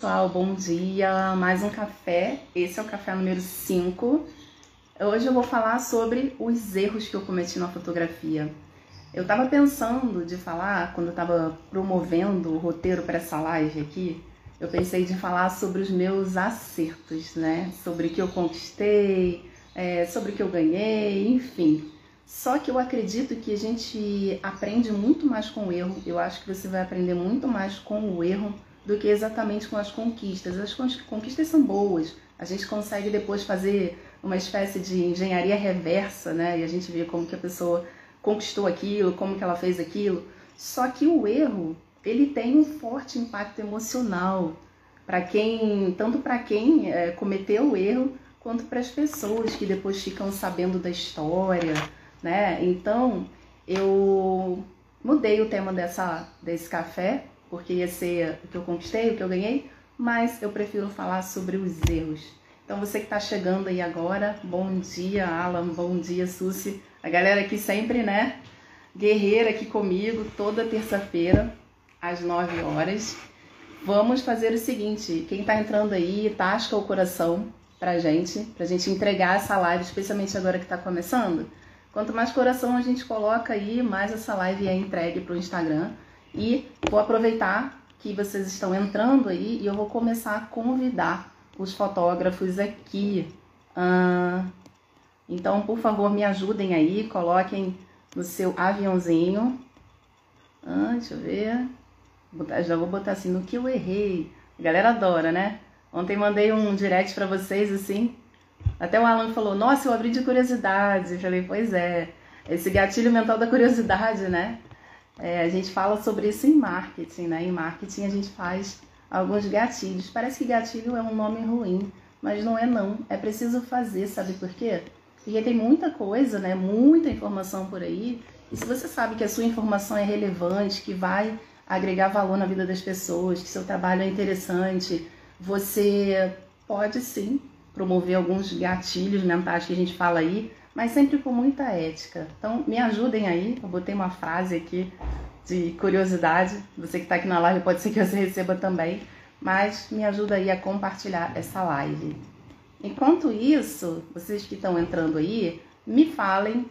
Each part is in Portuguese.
Pessoal, bom dia. Mais um café. Esse é o café número 5. Hoje eu vou falar sobre os erros que eu cometi na fotografia. Eu tava pensando de falar, quando eu tava promovendo o roteiro para essa live aqui, eu pensei de falar sobre os meus acertos, né? Sobre o que eu conquistei, é, sobre o que eu ganhei, enfim. Só que eu acredito que a gente aprende muito mais com o erro. Eu acho que você vai aprender muito mais com o erro do que exatamente com as conquistas. As conquistas são boas, a gente consegue depois fazer uma espécie de engenharia reversa, né? E a gente vê como que a pessoa conquistou aquilo, como que ela fez aquilo. Só que o erro, ele tem um forte impacto emocional para quem, tanto para quem é, cometeu o erro, quanto para as pessoas que depois ficam sabendo da história, né? Então, eu mudei o tema dessa, desse café porque ia ser o que eu conquistei, o que eu ganhei, mas eu prefiro falar sobre os erros. Então você que está chegando aí agora, bom dia Alan, bom dia Susi, a galera aqui sempre, né, guerreira aqui comigo, toda terça-feira, às 9 horas. Vamos fazer o seguinte, quem está entrando aí, tasca o coração pra gente, pra gente entregar essa live, especialmente agora que está começando. Quanto mais coração a gente coloca aí, mais essa live é entregue pro Instagram. E vou aproveitar que vocês estão entrando aí e eu vou começar a convidar os fotógrafos aqui. Então, por favor, me ajudem aí, coloquem no seu aviãozinho. Ah, deixa eu ver. Já vou botar assim, no que eu errei. A galera adora, né? Ontem mandei um direct para vocês assim. Até o Alan falou: Nossa, eu abri de curiosidade. Eu falei: Pois é, esse gatilho mental da curiosidade, né? É, a gente fala sobre isso em marketing, né? Em marketing a gente faz alguns gatilhos. Parece que gatilho é um nome ruim, mas não é não. É preciso fazer, sabe por quê? Porque tem muita coisa, né? Muita informação por aí. E se você sabe que a sua informação é relevante, que vai agregar valor na vida das pessoas, que seu trabalho é interessante, você pode sim promover alguns gatilhos mentais que a gente fala aí mas sempre com muita ética. Então, me ajudem aí. Eu botei uma frase aqui de curiosidade. Você que está aqui na live pode ser que você receba também, mas me ajuda aí a compartilhar essa live. Enquanto isso, vocês que estão entrando aí, me falem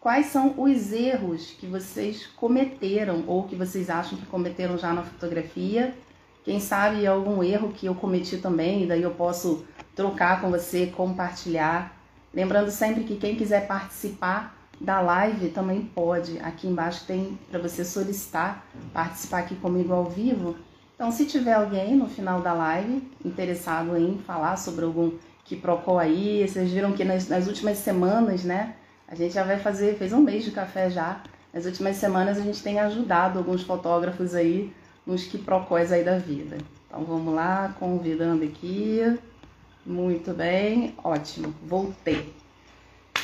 quais são os erros que vocês cometeram ou que vocês acham que cometeram já na fotografia. Quem sabe algum erro que eu cometi também, e daí eu posso trocar com você, compartilhar. Lembrando sempre que quem quiser participar da live também pode. Aqui embaixo tem para você solicitar participar aqui comigo ao vivo. Então, se tiver alguém no final da live interessado em falar sobre algum que procó aí, vocês viram que nas, nas últimas semanas, né? A gente já vai fazer, fez um mês de café já. Nas últimas semanas a gente tem ajudado alguns fotógrafos aí nos que aí da vida. Então vamos lá, convidando aqui. Muito bem, ótimo, voltei.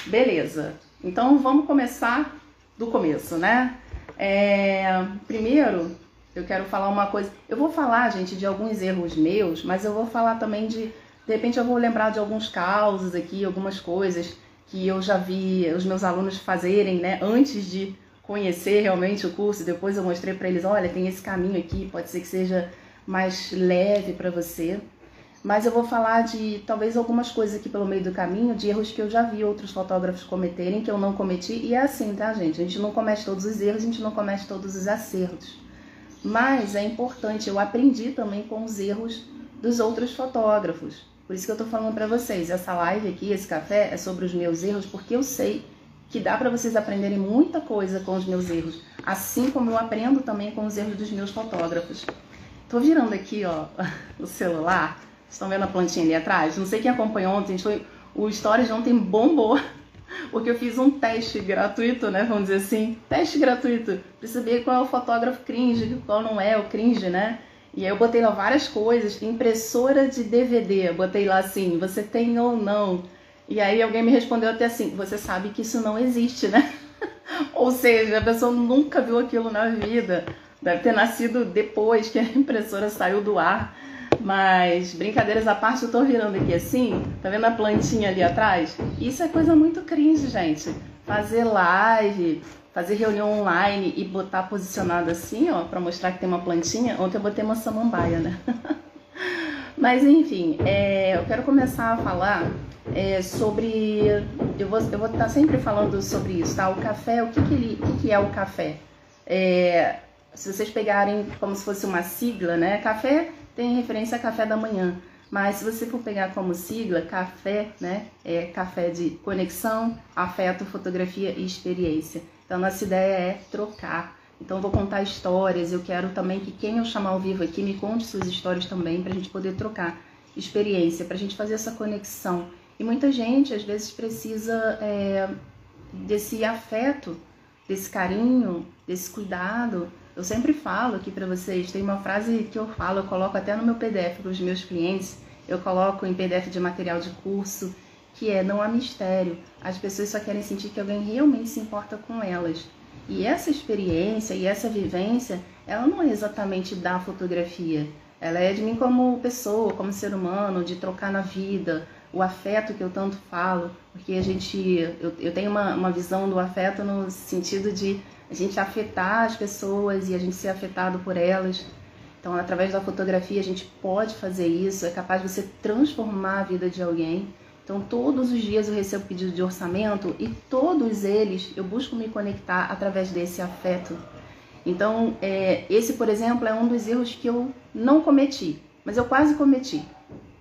Beleza, então vamos começar do começo, né? É, primeiro, eu quero falar uma coisa. Eu vou falar, gente, de alguns erros meus, mas eu vou falar também de. De repente, eu vou lembrar de alguns causos aqui, algumas coisas que eu já vi os meus alunos fazerem, né? Antes de conhecer realmente o curso, depois eu mostrei para eles: olha, tem esse caminho aqui, pode ser que seja mais leve para você. Mas eu vou falar de talvez algumas coisas aqui pelo meio do caminho, de erros que eu já vi outros fotógrafos cometerem, que eu não cometi. E é assim, tá, gente? A gente não comete todos os erros, a gente não comete todos os acertos. Mas é importante, eu aprendi também com os erros dos outros fotógrafos. Por isso que eu tô falando para vocês, essa live aqui, esse café, é sobre os meus erros, porque eu sei que dá para vocês aprenderem muita coisa com os meus erros, assim como eu aprendo também com os erros dos meus fotógrafos. Tô virando aqui, ó, o celular Estão vendo a plantinha ali atrás? Não sei quem acompanhou ontem, foi, o story de ontem bombou. Porque eu fiz um teste gratuito, né? Vamos dizer assim. Teste gratuito. Pra saber qual é o fotógrafo cringe, qual não é o cringe, né? E aí eu botei lá várias coisas. Impressora de DVD. Botei lá assim, você tem ou não? E aí alguém me respondeu até assim, você sabe que isso não existe, né? ou seja, a pessoa nunca viu aquilo na vida. Deve ter nascido depois que a impressora saiu do ar. Mas, brincadeiras à parte, eu tô virando aqui assim, tá vendo a plantinha ali atrás? Isso é coisa muito cringe, gente. Fazer live, fazer reunião online e botar posicionado assim, ó, pra mostrar que tem uma plantinha. Ontem eu botei uma samambaia, né? Mas enfim, é, eu quero começar a falar é, sobre. Eu vou, eu vou estar sempre falando sobre isso, tá? O café, o que, que, ele, o que, que é o café? É, se vocês pegarem como se fosse uma sigla, né? Café tem referência a café da manhã. Mas se você for pegar como sigla, café, né? É café de conexão, afeto, fotografia e experiência. Então, nossa ideia é trocar. Então, eu vou contar histórias. Eu quero também que quem eu chamar ao vivo aqui me conte suas histórias também, para a gente poder trocar experiência, para a gente fazer essa conexão. E muita gente, às vezes, precisa é, desse afeto, desse carinho, desse cuidado. Eu sempre falo aqui para vocês, tem uma frase que eu falo, eu coloco até no meu PDF para os meus clientes, eu coloco em PDF de material de curso, que é não há mistério. As pessoas só querem sentir que alguém realmente se importa com elas. E essa experiência e essa vivência, ela não é exatamente da fotografia. Ela é de mim como pessoa, como ser humano, de trocar na vida, o afeto que eu tanto falo, porque a gente, eu, eu tenho uma, uma visão do afeto no sentido de a gente afetar as pessoas e a gente ser afetado por elas. Então, através da fotografia, a gente pode fazer isso, é capaz de você transformar a vida de alguém. Então, todos os dias eu recebo pedido de orçamento e todos eles eu busco me conectar através desse afeto. Então, é, esse, por exemplo, é um dos erros que eu não cometi, mas eu quase cometi.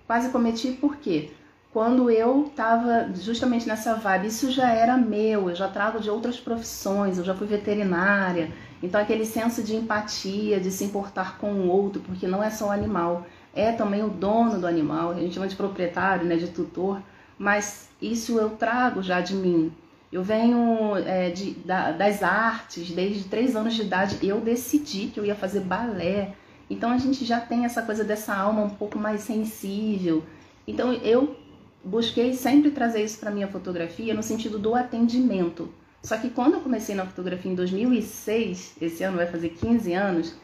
Quase cometi por quê? Quando eu estava justamente nessa vibe, isso já era meu, eu já trago de outras profissões, eu já fui veterinária, então aquele senso de empatia, de se importar com o outro, porque não é só o animal, é também o dono do animal, a gente chama de proprietário, né, de tutor mas isso eu trago já de mim. Eu venho é, de, da, das artes, desde três anos de idade eu decidi que eu ia fazer balé. Então a gente já tem essa coisa dessa alma um pouco mais sensível. Então eu busquei sempre trazer isso para minha fotografia no sentido do atendimento. Só que quando eu comecei na fotografia em 2006, esse ano vai fazer 15 anos,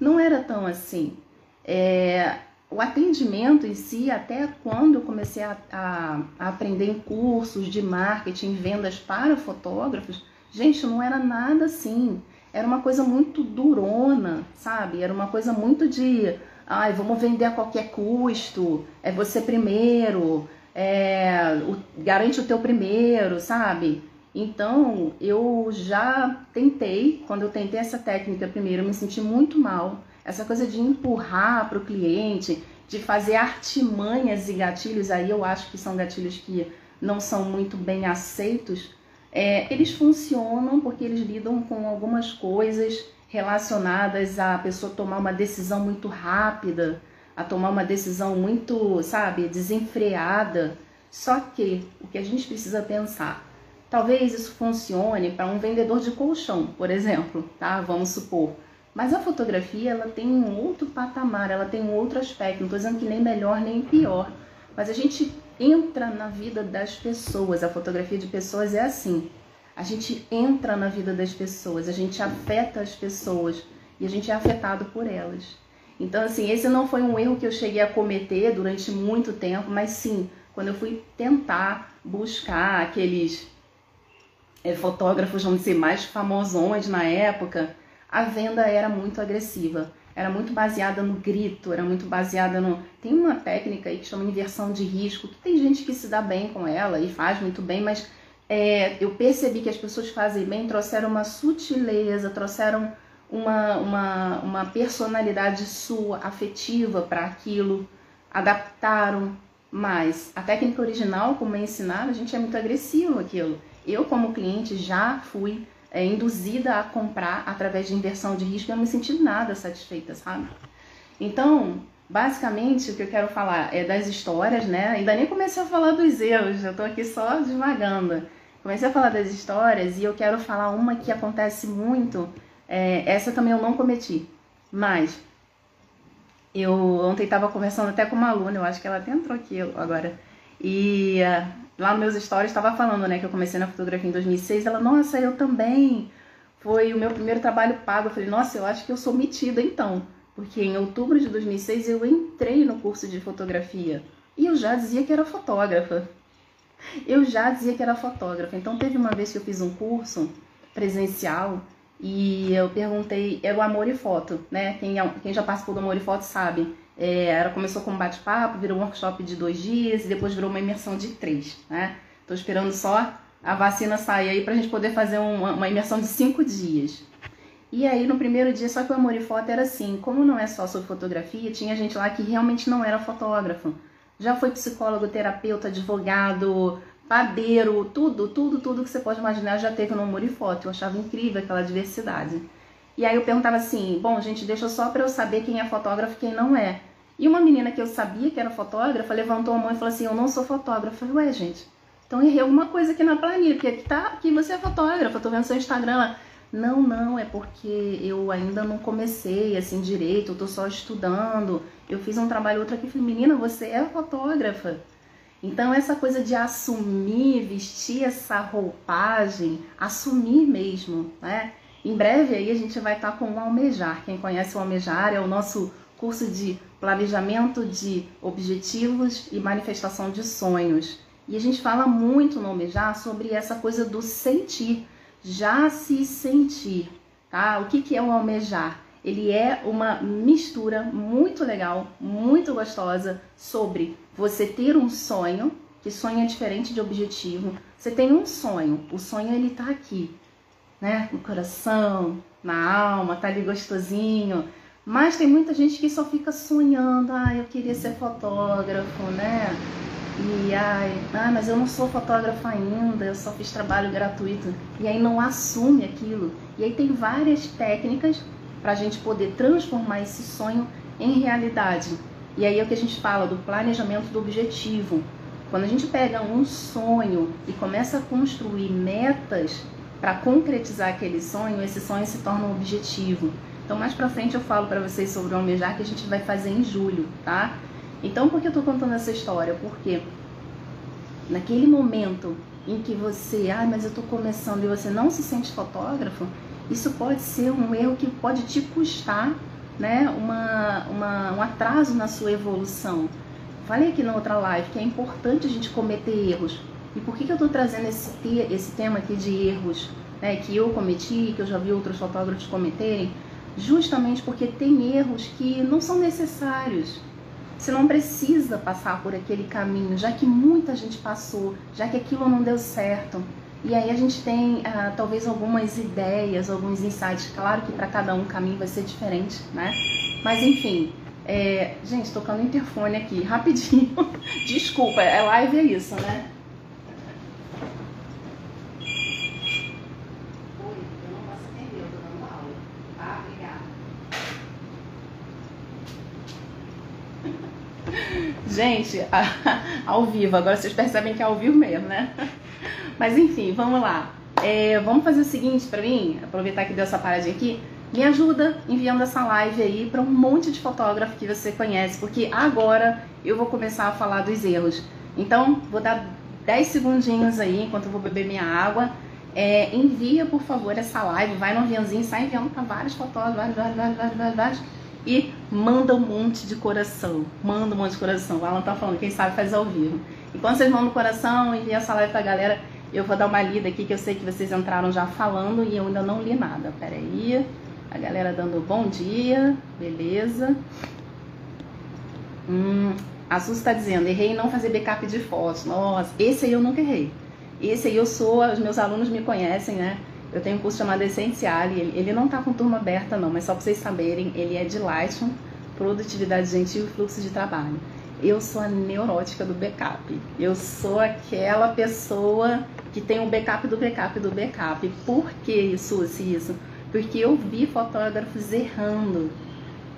não era tão assim. É, o atendimento em si, até quando eu comecei a, a, a, aprender em cursos de marketing, vendas para fotógrafos, gente, não era nada assim. Era uma coisa muito durona, sabe? Era uma coisa muito de, ai, vamos vender a qualquer custo, é você primeiro, é, o, garante o teu primeiro, sabe? Então, eu já tentei, quando eu tentei essa técnica primeiro, eu me senti muito mal essa coisa de empurrar para o cliente, de fazer artimanhas e gatilhos, aí eu acho que são gatilhos que não são muito bem aceitos. É, eles funcionam porque eles lidam com algumas coisas relacionadas a pessoa tomar uma decisão muito rápida, a tomar uma decisão muito, sabe, desenfreada. Só que o que a gente precisa pensar, talvez isso funcione para um vendedor de colchão, por exemplo, tá? Vamos supor. Mas a fotografia, ela tem um outro patamar, ela tem um outro aspecto. Não estou dizendo que nem melhor nem pior. Mas a gente entra na vida das pessoas. A fotografia de pessoas é assim. A gente entra na vida das pessoas, a gente afeta as pessoas e a gente é afetado por elas. Então, assim, esse não foi um erro que eu cheguei a cometer durante muito tempo, mas sim, quando eu fui tentar buscar aqueles é, fotógrafos, vamos dizer, mais famosões na época, a venda era muito agressiva. Era muito baseada no grito, era muito baseada no. Tem uma técnica aí que chama inversão de risco, que tem gente que se dá bem com ela e faz muito bem, mas é, eu percebi que as pessoas fazem bem trouxeram uma sutileza, trouxeram uma, uma, uma personalidade sua, afetiva para aquilo, adaptaram mais. A técnica original, como é ensinada, a gente é muito agressivo aquilo. Eu, como cliente, já fui é, induzida a comprar através de inversão de risco e eu não me senti nada satisfeita, sabe? Então, basicamente, o que eu quero falar é das histórias, né? Ainda nem comecei a falar dos erros, eu tô aqui só devagando. Comecei a falar das histórias e eu quero falar uma que acontece muito. É, essa também eu não cometi, mas eu ontem estava conversando até com uma aluna, eu acho que ela até entrou aqui agora. E uh, lá nos meus stories estava falando, né, que eu comecei na fotografia em 2006. Ela, nossa, eu também. Foi o meu primeiro trabalho pago. Eu falei, nossa, eu acho que eu sou metida então. Porque em outubro de 2006 eu entrei no curso de fotografia. E eu já dizia que era fotógrafa. Eu já dizia que era fotógrafa. Então teve uma vez que eu fiz um curso presencial e eu perguntei, era o Amor e Foto, né? Quem, é quem já participou do Amor e Foto sabe É, ela começou com um bate-papo, virou um workshop de dois dias e depois virou uma imersão de três, né? Tô esperando só a vacina sair aí pra gente poder fazer uma, uma imersão de cinco dias. E aí no primeiro dia, só que o Amor e Foto era assim, como não é só sobre fotografia, tinha gente lá que realmente não era fotógrafo. Já foi psicólogo, terapeuta, advogado, padeiro, tudo, tudo, tudo que você pode imaginar já teve no Amor e Foto. Eu achava incrível aquela diversidade. E aí eu perguntava assim, bom, gente, deixa só para eu saber quem é fotógrafo e quem não é. E uma menina que eu sabia que era fotógrafa levantou a mão e falou assim, eu não sou fotógrafa. Eu falei, ué, gente, então errei alguma coisa aqui na planilha, porque aqui tá, aqui você é fotógrafa, eu tô vendo seu Instagram lá. Não, não, é porque eu ainda não comecei assim direito, eu tô só estudando. Eu fiz um trabalho outro aqui, falei, menina, você é fotógrafa. Então essa coisa de assumir, vestir essa roupagem, assumir mesmo, né? Em breve aí a gente vai estar com o Almejar. Quem conhece o Almejar é o nosso curso de planejamento de objetivos e manifestação de sonhos. E a gente fala muito no Almejar sobre essa coisa do sentir já se sentir, tá? O que, que é o almejar? Ele é uma mistura muito legal, muito gostosa sobre você ter um sonho, que sonho é diferente de objetivo. Você tem um sonho, o sonho ele tá aqui, né? No coração, na alma, tá ali gostosinho. Mas tem muita gente que só fica sonhando, ah, eu queria ser fotógrafo, né? E ai, ah, mas eu não sou fotógrafa ainda, eu só fiz trabalho gratuito. E aí não assume aquilo. E aí tem várias técnicas para a gente poder transformar esse sonho em realidade. E aí é o que a gente fala do planejamento do objetivo. Quando a gente pega um sonho e começa a construir metas para concretizar aquele sonho, esse sonho se torna um objetivo. Então mais para frente eu falo para vocês sobre o almejar que a gente vai fazer em julho, tá? Então, por que eu estou contando essa história? Porque naquele momento em que você, ah, mas eu estou começando e você não se sente fotógrafo, isso pode ser um erro que pode te custar né, uma, uma, um atraso na sua evolução. Falei aqui na outra live que é importante a gente cometer erros. E por que, que eu estou trazendo esse, esse tema aqui de erros né, que eu cometi, que eu já vi outros fotógrafos cometerem? Justamente porque tem erros que não são necessários. Você não precisa passar por aquele caminho, já que muita gente passou, já que aquilo não deu certo. E aí a gente tem ah, talvez algumas ideias, alguns insights. Claro que para cada um o caminho vai ser diferente, né? Mas enfim, é... gente, tocando interfone aqui, rapidinho. Desculpa, é live é isso, né? Gente, ao vivo, agora vocês percebem que é ao vivo mesmo, né? Mas enfim, vamos lá. É, vamos fazer o seguinte para mim, aproveitar que deu essa paradinha aqui. Me ajuda enviando essa live aí para um monte de fotógrafo que você conhece, porque agora eu vou começar a falar dos erros. Então, vou dar 10 segundinhos aí enquanto eu vou beber minha água. É, envia, por favor, essa live, vai no aviãozinho, sai enviando para vários fotógrafos, vários, vários, vários, vários, vários e manda um monte de coração. Manda um monte de coração. O Alan tá falando, quem sabe faz ao vivo. E quando vocês mandam coração, envia essa live pra galera. Eu vou dar uma lida aqui que eu sei que vocês entraram já falando e eu ainda não li nada. Pera aí. A galera dando bom dia. Beleza. Hum, a Sus está dizendo, errei em não fazer backup de fotos. Nossa, esse aí eu nunca errei. Esse aí eu sou, os meus alunos me conhecem, né? Eu tenho um curso chamado Essencial, ele, ele não tá com turma aberta não, mas só para vocês saberem, ele é de Lightroom, Produtividade Gentil e Fluxo de Trabalho. Eu sou a neurótica do backup. Eu sou aquela pessoa que tem o um backup do backup do backup. Por que isso, isso? Porque eu vi fotógrafos errando.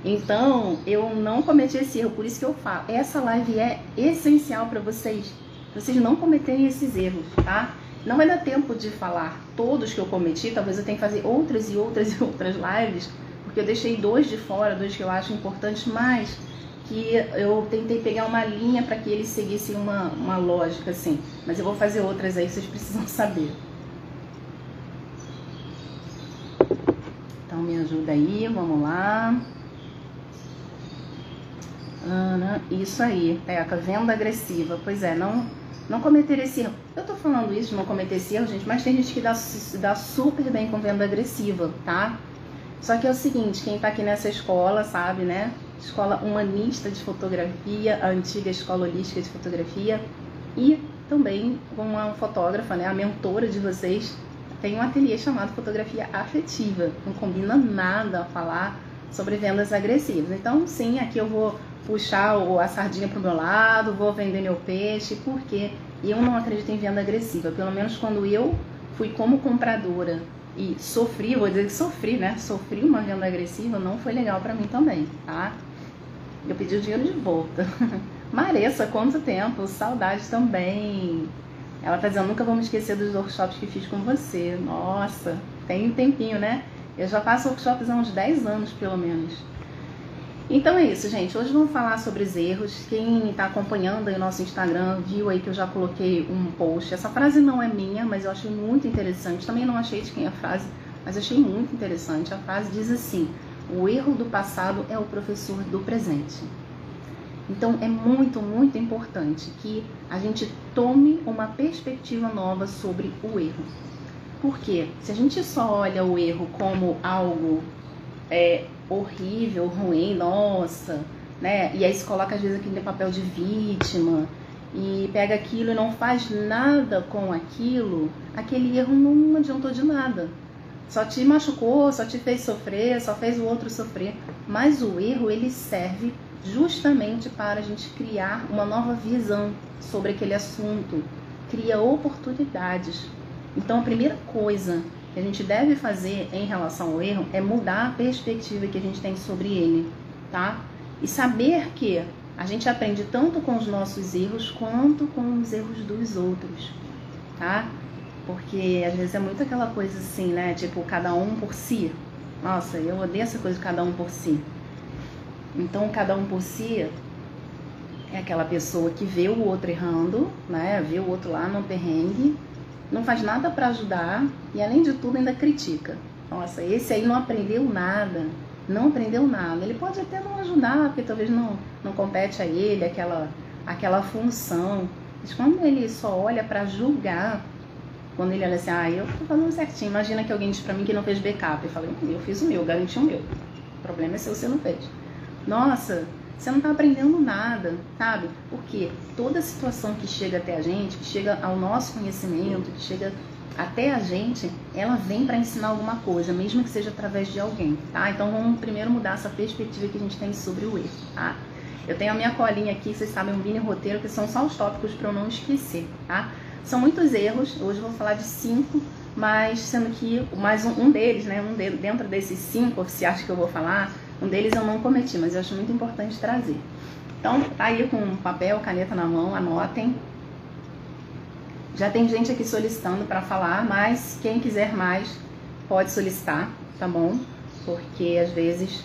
Então, eu não cometi esse erro, por isso que eu falo. Essa live é essencial para vocês, vocês não cometerem esses erros, tá? Não vai dar tempo de falar todos que eu cometi, talvez eu tenha que fazer outras e outras e outras lives, porque eu deixei dois de fora, dois que eu acho importantes, mas que eu tentei pegar uma linha para que eles seguissem uma, uma lógica assim. Mas eu vou fazer outras aí, vocês precisam saber. Então me ajuda aí, vamos lá. Ana, isso aí, Peca, venda agressiva. Pois é, não não cometer esse erro. Eu tô falando isso de não cometer esse erro, gente, mas tem gente que dá, dá super bem com venda agressiva, tá? Só que é o seguinte, quem tá aqui nessa escola sabe, né? Escola humanista de fotografia, a antiga escola holística de fotografia e também uma fotógrafa, né, a mentora de vocês, tem um ateliê chamado Fotografia Afetiva. Não combina nada a falar sobre vendas agressivas. Então, sim, aqui eu vou puxar a sardinha para o meu lado, vou vender meu peixe, porque eu não acredito em venda agressiva. Pelo menos quando eu fui como compradora e sofri, vou dizer que sofri, né? Sofri uma venda agressiva, não foi legal para mim também, tá? Eu pedi o dinheiro de volta. Maressa, quanto tempo? Saudade também. Ela tá dizendo, nunca vou me esquecer dos workshops que fiz com você. Nossa, tem um tempinho, né? Eu já faço workshops há uns 10 anos, pelo menos. Então é isso, gente. Hoje vamos falar sobre os erros. Quem está acompanhando aí o nosso Instagram viu aí que eu já coloquei um post. Essa frase não é minha, mas eu achei muito interessante. Também não achei de quem é a frase, mas achei muito interessante. A frase diz assim: O erro do passado é o professor do presente. Então é muito, muito importante que a gente tome uma perspectiva nova sobre o erro. Porque se a gente só olha o erro como algo é, horrível, ruim, nossa, né? E aí se coloca às vezes aquele papel de vítima e pega aquilo e não faz nada com aquilo, aquele erro não adiantou de nada. Só te machucou, só te fez sofrer, só fez o outro sofrer. Mas o erro ele serve justamente para a gente criar uma nova visão sobre aquele assunto, cria oportunidades. Então a primeira coisa que a gente deve fazer em relação ao erro é mudar a perspectiva que a gente tem sobre ele, tá? E saber que a gente aprende tanto com os nossos erros quanto com os erros dos outros, tá? Porque às vezes é muito aquela coisa assim, né? Tipo, cada um por si. Nossa, eu odeio essa coisa de cada um por si. Então, cada um por si é aquela pessoa que vê o outro errando, né? Vê o outro lá no perrengue não faz nada para ajudar e além de tudo ainda critica. Nossa, esse aí não aprendeu nada, não aprendeu nada. Ele pode até não ajudar, porque talvez não, não compete a ele aquela, aquela função. Mas quando ele só olha para julgar, quando ele olha assim, ah, eu tô fazendo certinho. Imagina que alguém diz para mim que não fez backup. Eu falei, eu fiz o meu, garanti o meu. O problema é se você não fez. Nossa, você não está aprendendo nada, sabe? Porque toda situação que chega até a gente, que chega ao nosso conhecimento, que chega até a gente, ela vem para ensinar alguma coisa, mesmo que seja através de alguém, tá? Então vamos primeiro mudar essa perspectiva que a gente tem sobre o erro, tá? Eu tenho a minha colinha aqui, vocês sabem, um mini roteiro, que são só os tópicos para eu não esquecer, tá? São muitos erros, hoje eu vou falar de cinco, mas sendo que mais um, um deles, né, um deles, dentro desses cinco oficiais que eu vou falar, um deles eu não cometi, mas eu acho muito importante trazer. Então, tá aí com papel, caneta na mão, anotem. Já tem gente aqui solicitando para falar, mas quem quiser mais pode solicitar, tá bom? Porque às vezes,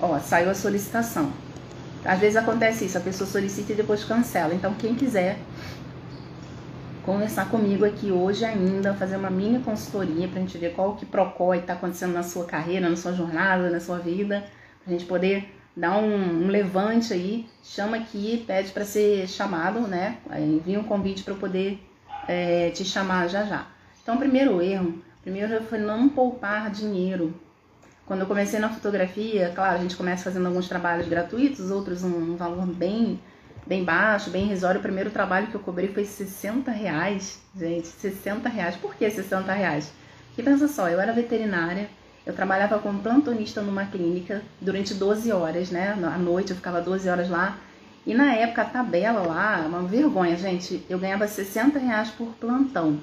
ó, saiu a solicitação. Às vezes acontece isso, a pessoa solicita e depois cancela. Então, quem quiser conversar comigo aqui hoje ainda, fazer uma mini consultoria para a gente ver qual que procó está acontecendo na sua carreira, na sua jornada, na sua vida, a gente poder dar um, um levante aí, chama aqui, pede para ser chamado, né? Envia um convite para eu poder é, te chamar já já. Então, primeiro erro, primeiro foi não poupar dinheiro. Quando eu comecei na fotografia, claro, a gente começa fazendo alguns trabalhos gratuitos, outros um, um valor bem bem baixo, bem irrisório. O primeiro trabalho que eu cobrei foi 60 reais, gente, 60 reais. Por que 60 reais? Porque pensa só, eu era veterinária, eu trabalhava como plantonista numa clínica durante 12 horas, né? À noite eu ficava 12 horas lá. E na época a tabela lá, uma vergonha, gente, eu ganhava 60 reais por plantão.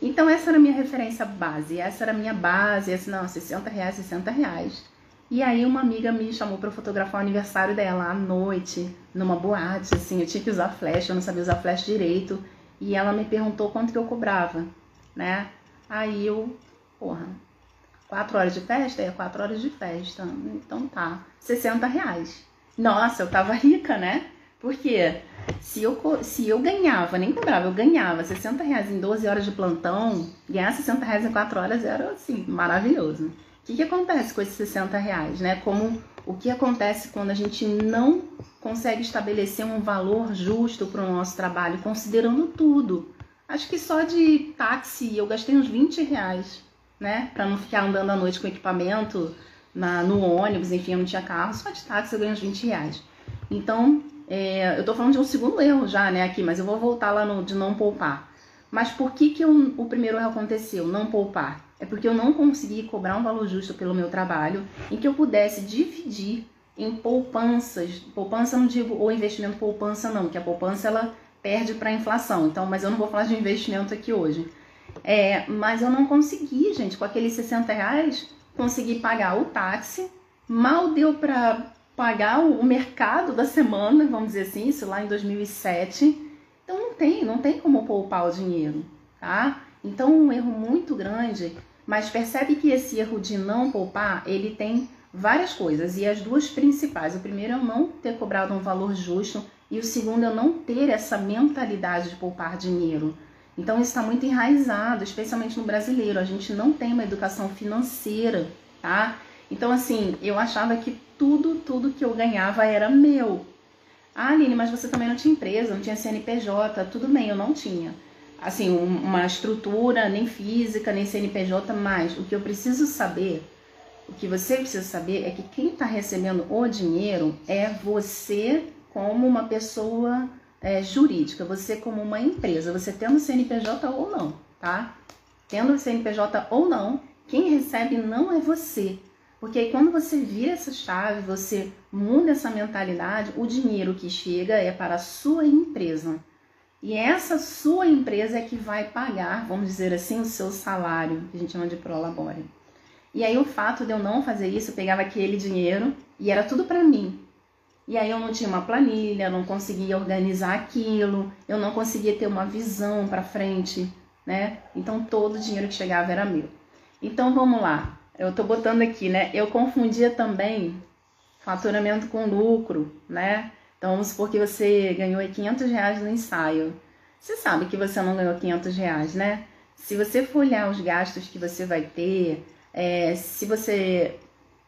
Então essa era a minha referência base, essa era a minha base, esse, não, 60 reais, 60 reais. E aí uma amiga me chamou para fotografar o aniversário dela à noite, numa boate, assim, eu tinha que usar flash, eu não sabia usar flash direito. E ela me perguntou quanto que eu cobrava, né? Aí eu, porra, Quatro horas de festa? É, quatro horas de festa. Então tá, 60 reais. Nossa, eu tava rica, né? Porque se eu, se eu ganhava, nem cobrava, eu ganhava 60 reais em 12 horas de plantão, ganhar 60 reais em 4 horas era assim, maravilhoso. O que, que acontece com esses 60 reais, né? Como o que acontece quando a gente não consegue estabelecer um valor justo para o nosso trabalho, considerando tudo. Acho que só de táxi eu gastei uns 20 reais né? Para não ficar andando à noite com equipamento na, no ônibus, enfim, eu não tinha carro, só de táxi eu ganho uns 20 reais. Então, é, eu tô falando de um segundo erro já, né, aqui, mas eu vou voltar lá no de não poupar. Mas por que que eu, o primeiro erro aconteceu, não poupar? É porque eu não consegui cobrar um valor justo pelo meu trabalho em que eu pudesse dividir em poupanças. Poupança não digo ou investimento poupança não, que a poupança ela perde para a inflação. Então, mas eu não vou falar de investimento aqui hoje. É, mas eu não consegui, gente, com aqueles 60 reais, consegui pagar o táxi. Mal deu para pagar o mercado da semana, vamos dizer assim, isso lá em 2007. Então não tem, não tem como poupar o dinheiro, tá? Então um erro muito grande, mas percebe que esse erro de não poupar, ele tem várias coisas e as duas principais. O primeiro é eu não ter cobrado um valor justo e o segundo é eu não ter essa mentalidade de poupar dinheiro. Então isso está muito enraizado, especialmente no brasileiro. A gente não tem uma educação financeira, tá? Então assim, eu achava que tudo, tudo que eu ganhava era meu. Ah, Aline, mas você também não tinha empresa, não tinha CNPJ. Tudo bem, eu não tinha. Assim, uma estrutura, nem física, nem CNPJ, mas o que eu preciso saber o que você precisa saber é que quem está recebendo o dinheiro é você como uma pessoa é, jurídica, você como uma empresa, você tendo CNPJ ou não, tá? Tendo CNPJ ou não, quem recebe não é você. Porque aí quando você vira essa chave, você muda essa mentalidade, o dinheiro que chega é para a sua empresa. E essa sua empresa é que vai pagar, vamos dizer assim, o seu salário, que a gente chama de prolabore. E aí o fato de eu não fazer isso, eu pegava aquele dinheiro e era tudo para mim. E aí eu não tinha uma planilha, não conseguia organizar aquilo, eu não conseguia ter uma visão para frente, né? Então todo o dinheiro que chegava era meu. Então vamos lá. Eu tô botando aqui, né? Eu confundia também faturamento com lucro, né? Então vamos supor que você ganhou 500 reais no ensaio. Você sabe que você não ganhou 500 reais, né? Se você for olhar os gastos que você vai ter, é, se você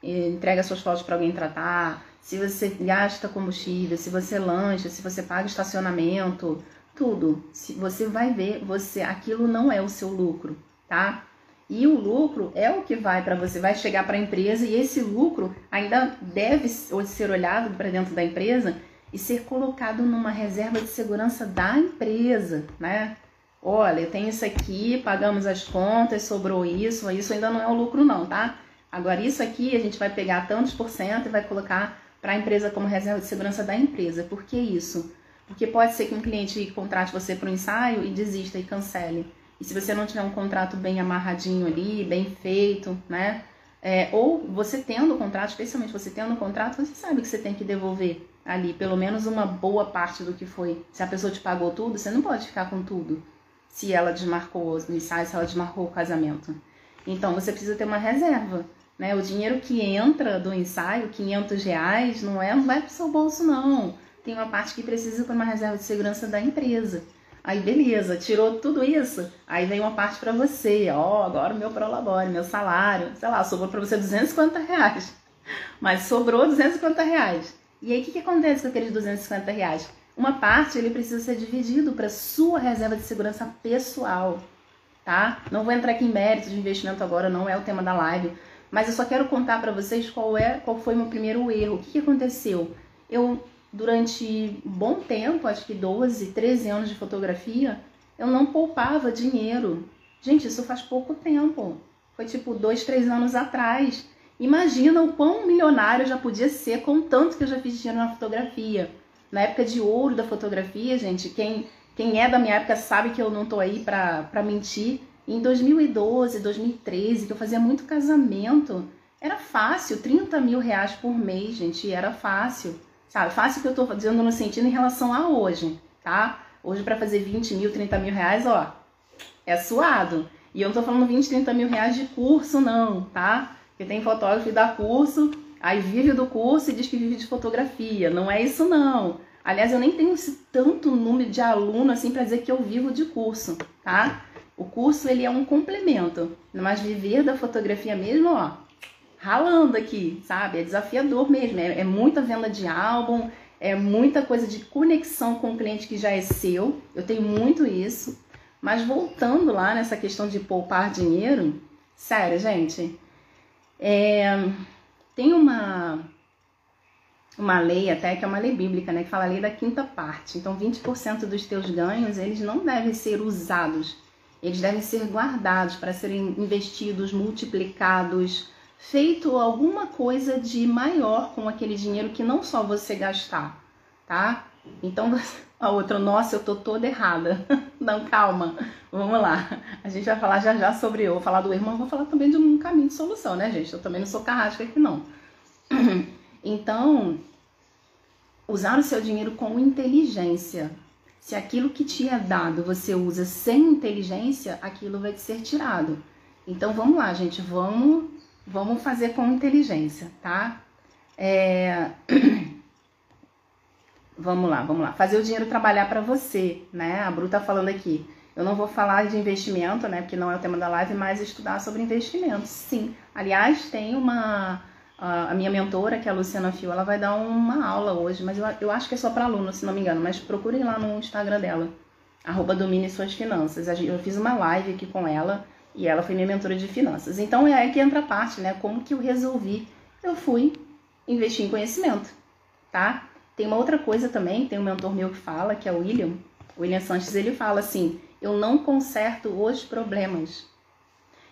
é, entrega suas fotos para alguém tratar, se você gasta combustível, se você lancha, se você paga estacionamento, tudo. Se você vai ver, você aquilo não é o seu lucro, tá? E o lucro é o que vai para você, vai chegar para a empresa e esse lucro ainda deve ser olhado para dentro da empresa e ser colocado numa reserva de segurança da empresa, né? Olha, eu tenho isso aqui, pagamos as contas, sobrou isso, isso ainda não é o lucro não, tá? Agora isso aqui a gente vai pegar tantos por cento e vai colocar para a empresa como reserva de segurança da empresa. Por que isso? Porque pode ser que um cliente contrate você para um ensaio e desista e cancele. E se você não tiver um contrato bem amarradinho ali, bem feito, né? É, ou você tendo o contrato, especialmente você tendo o contrato, você sabe que você tem que devolver ali pelo menos uma boa parte do que foi. Se a pessoa te pagou tudo, você não pode ficar com tudo se ela desmarcou os ensaios, se ela desmarcou o casamento. Então você precisa ter uma reserva. Né? O dinheiro que entra do ensaio, 500 reais, não é, não vai para o seu bolso, não. Tem uma parte que precisa para uma reserva de segurança da empresa. Aí beleza, tirou tudo isso, aí vem uma parte para você, ó, agora o meu prolabore, meu salário, sei lá, sobrou para você 250 reais, mas sobrou 250 reais. E aí o que, que acontece com aqueles 250 reais? Uma parte ele precisa ser dividido para sua reserva de segurança pessoal, tá? Não vou entrar aqui em méritos de investimento agora, não é o tema da live, mas eu só quero contar para vocês qual é, qual foi meu primeiro erro. O que, que aconteceu? Eu durante um bom tempo, acho que 12, 13 anos de fotografia, eu não poupava dinheiro. Gente, isso faz pouco tempo. Foi tipo dois, três anos atrás. Imagina o quão milionário eu já podia ser com tanto que eu já fiz dinheiro na fotografia na época de ouro da fotografia, gente, quem, quem é da minha época sabe que eu não tô aí pra, pra mentir. Em 2012, 2013, que eu fazia muito casamento, era fácil, 30 mil reais por mês, gente, era fácil. Sabe, fácil que eu tô dizendo no sentido em relação a hoje, tá? Hoje para fazer 20 mil, 30 mil reais, ó, é suado. E eu não tô falando 20, 30 mil reais de curso, não, tá? Porque tem fotógrafo que dá curso Aí vive do curso e diz que vive de fotografia. Não é isso não. Aliás, eu nem tenho tanto número de aluno assim para dizer que eu vivo de curso, tá? O curso ele é um complemento, mas viver da fotografia mesmo, ó, ralando aqui, sabe? É desafiador mesmo. É, é muita venda de álbum, é muita coisa de conexão com o cliente que já é seu. Eu tenho muito isso. Mas voltando lá nessa questão de poupar dinheiro, sério, gente, é, Tem uma uma lei até que é uma lei bíblica, né, que fala a lei da quinta parte. Então, 20% dos teus ganhos, eles não devem ser usados. Eles devem ser guardados para serem investidos, multiplicados, feito alguma coisa de maior com aquele dinheiro que não só você gastar, tá? Então, a outra, nossa, eu tô toda errada. Não, calma. Vamos lá. A gente vai falar já já sobre eu, vou falar do irmão, vou falar também de um caminho de solução, né, gente? Eu também não sou carrasca aqui não. Então, usar o seu dinheiro com inteligência. Se aquilo que te é dado você usa sem inteligência, aquilo vai te ser tirado. Então vamos lá, gente, vamos, vamos fazer com inteligência, tá? É... vamos lá, vamos lá. Fazer o dinheiro trabalhar para você, né? A Bru tá falando aqui. Eu não vou falar de investimento, né? Porque não é o tema da live, mas estudar sobre investimentos. Sim. Aliás, tem uma a minha mentora, que é a Luciana Fio, ela vai dar uma aula hoje, mas eu, eu acho que é só para aluno, se não me engano, mas procurem lá no Instagram dela, arroba domine suas finanças. Eu fiz uma live aqui com ela e ela foi minha mentora de finanças. Então é aí que entra a parte, né? Como que eu resolvi? Eu fui investir em conhecimento, tá? Tem uma outra coisa também, tem um mentor meu que fala, que é o William, o William Sanches, ele fala assim: eu não conserto os problemas,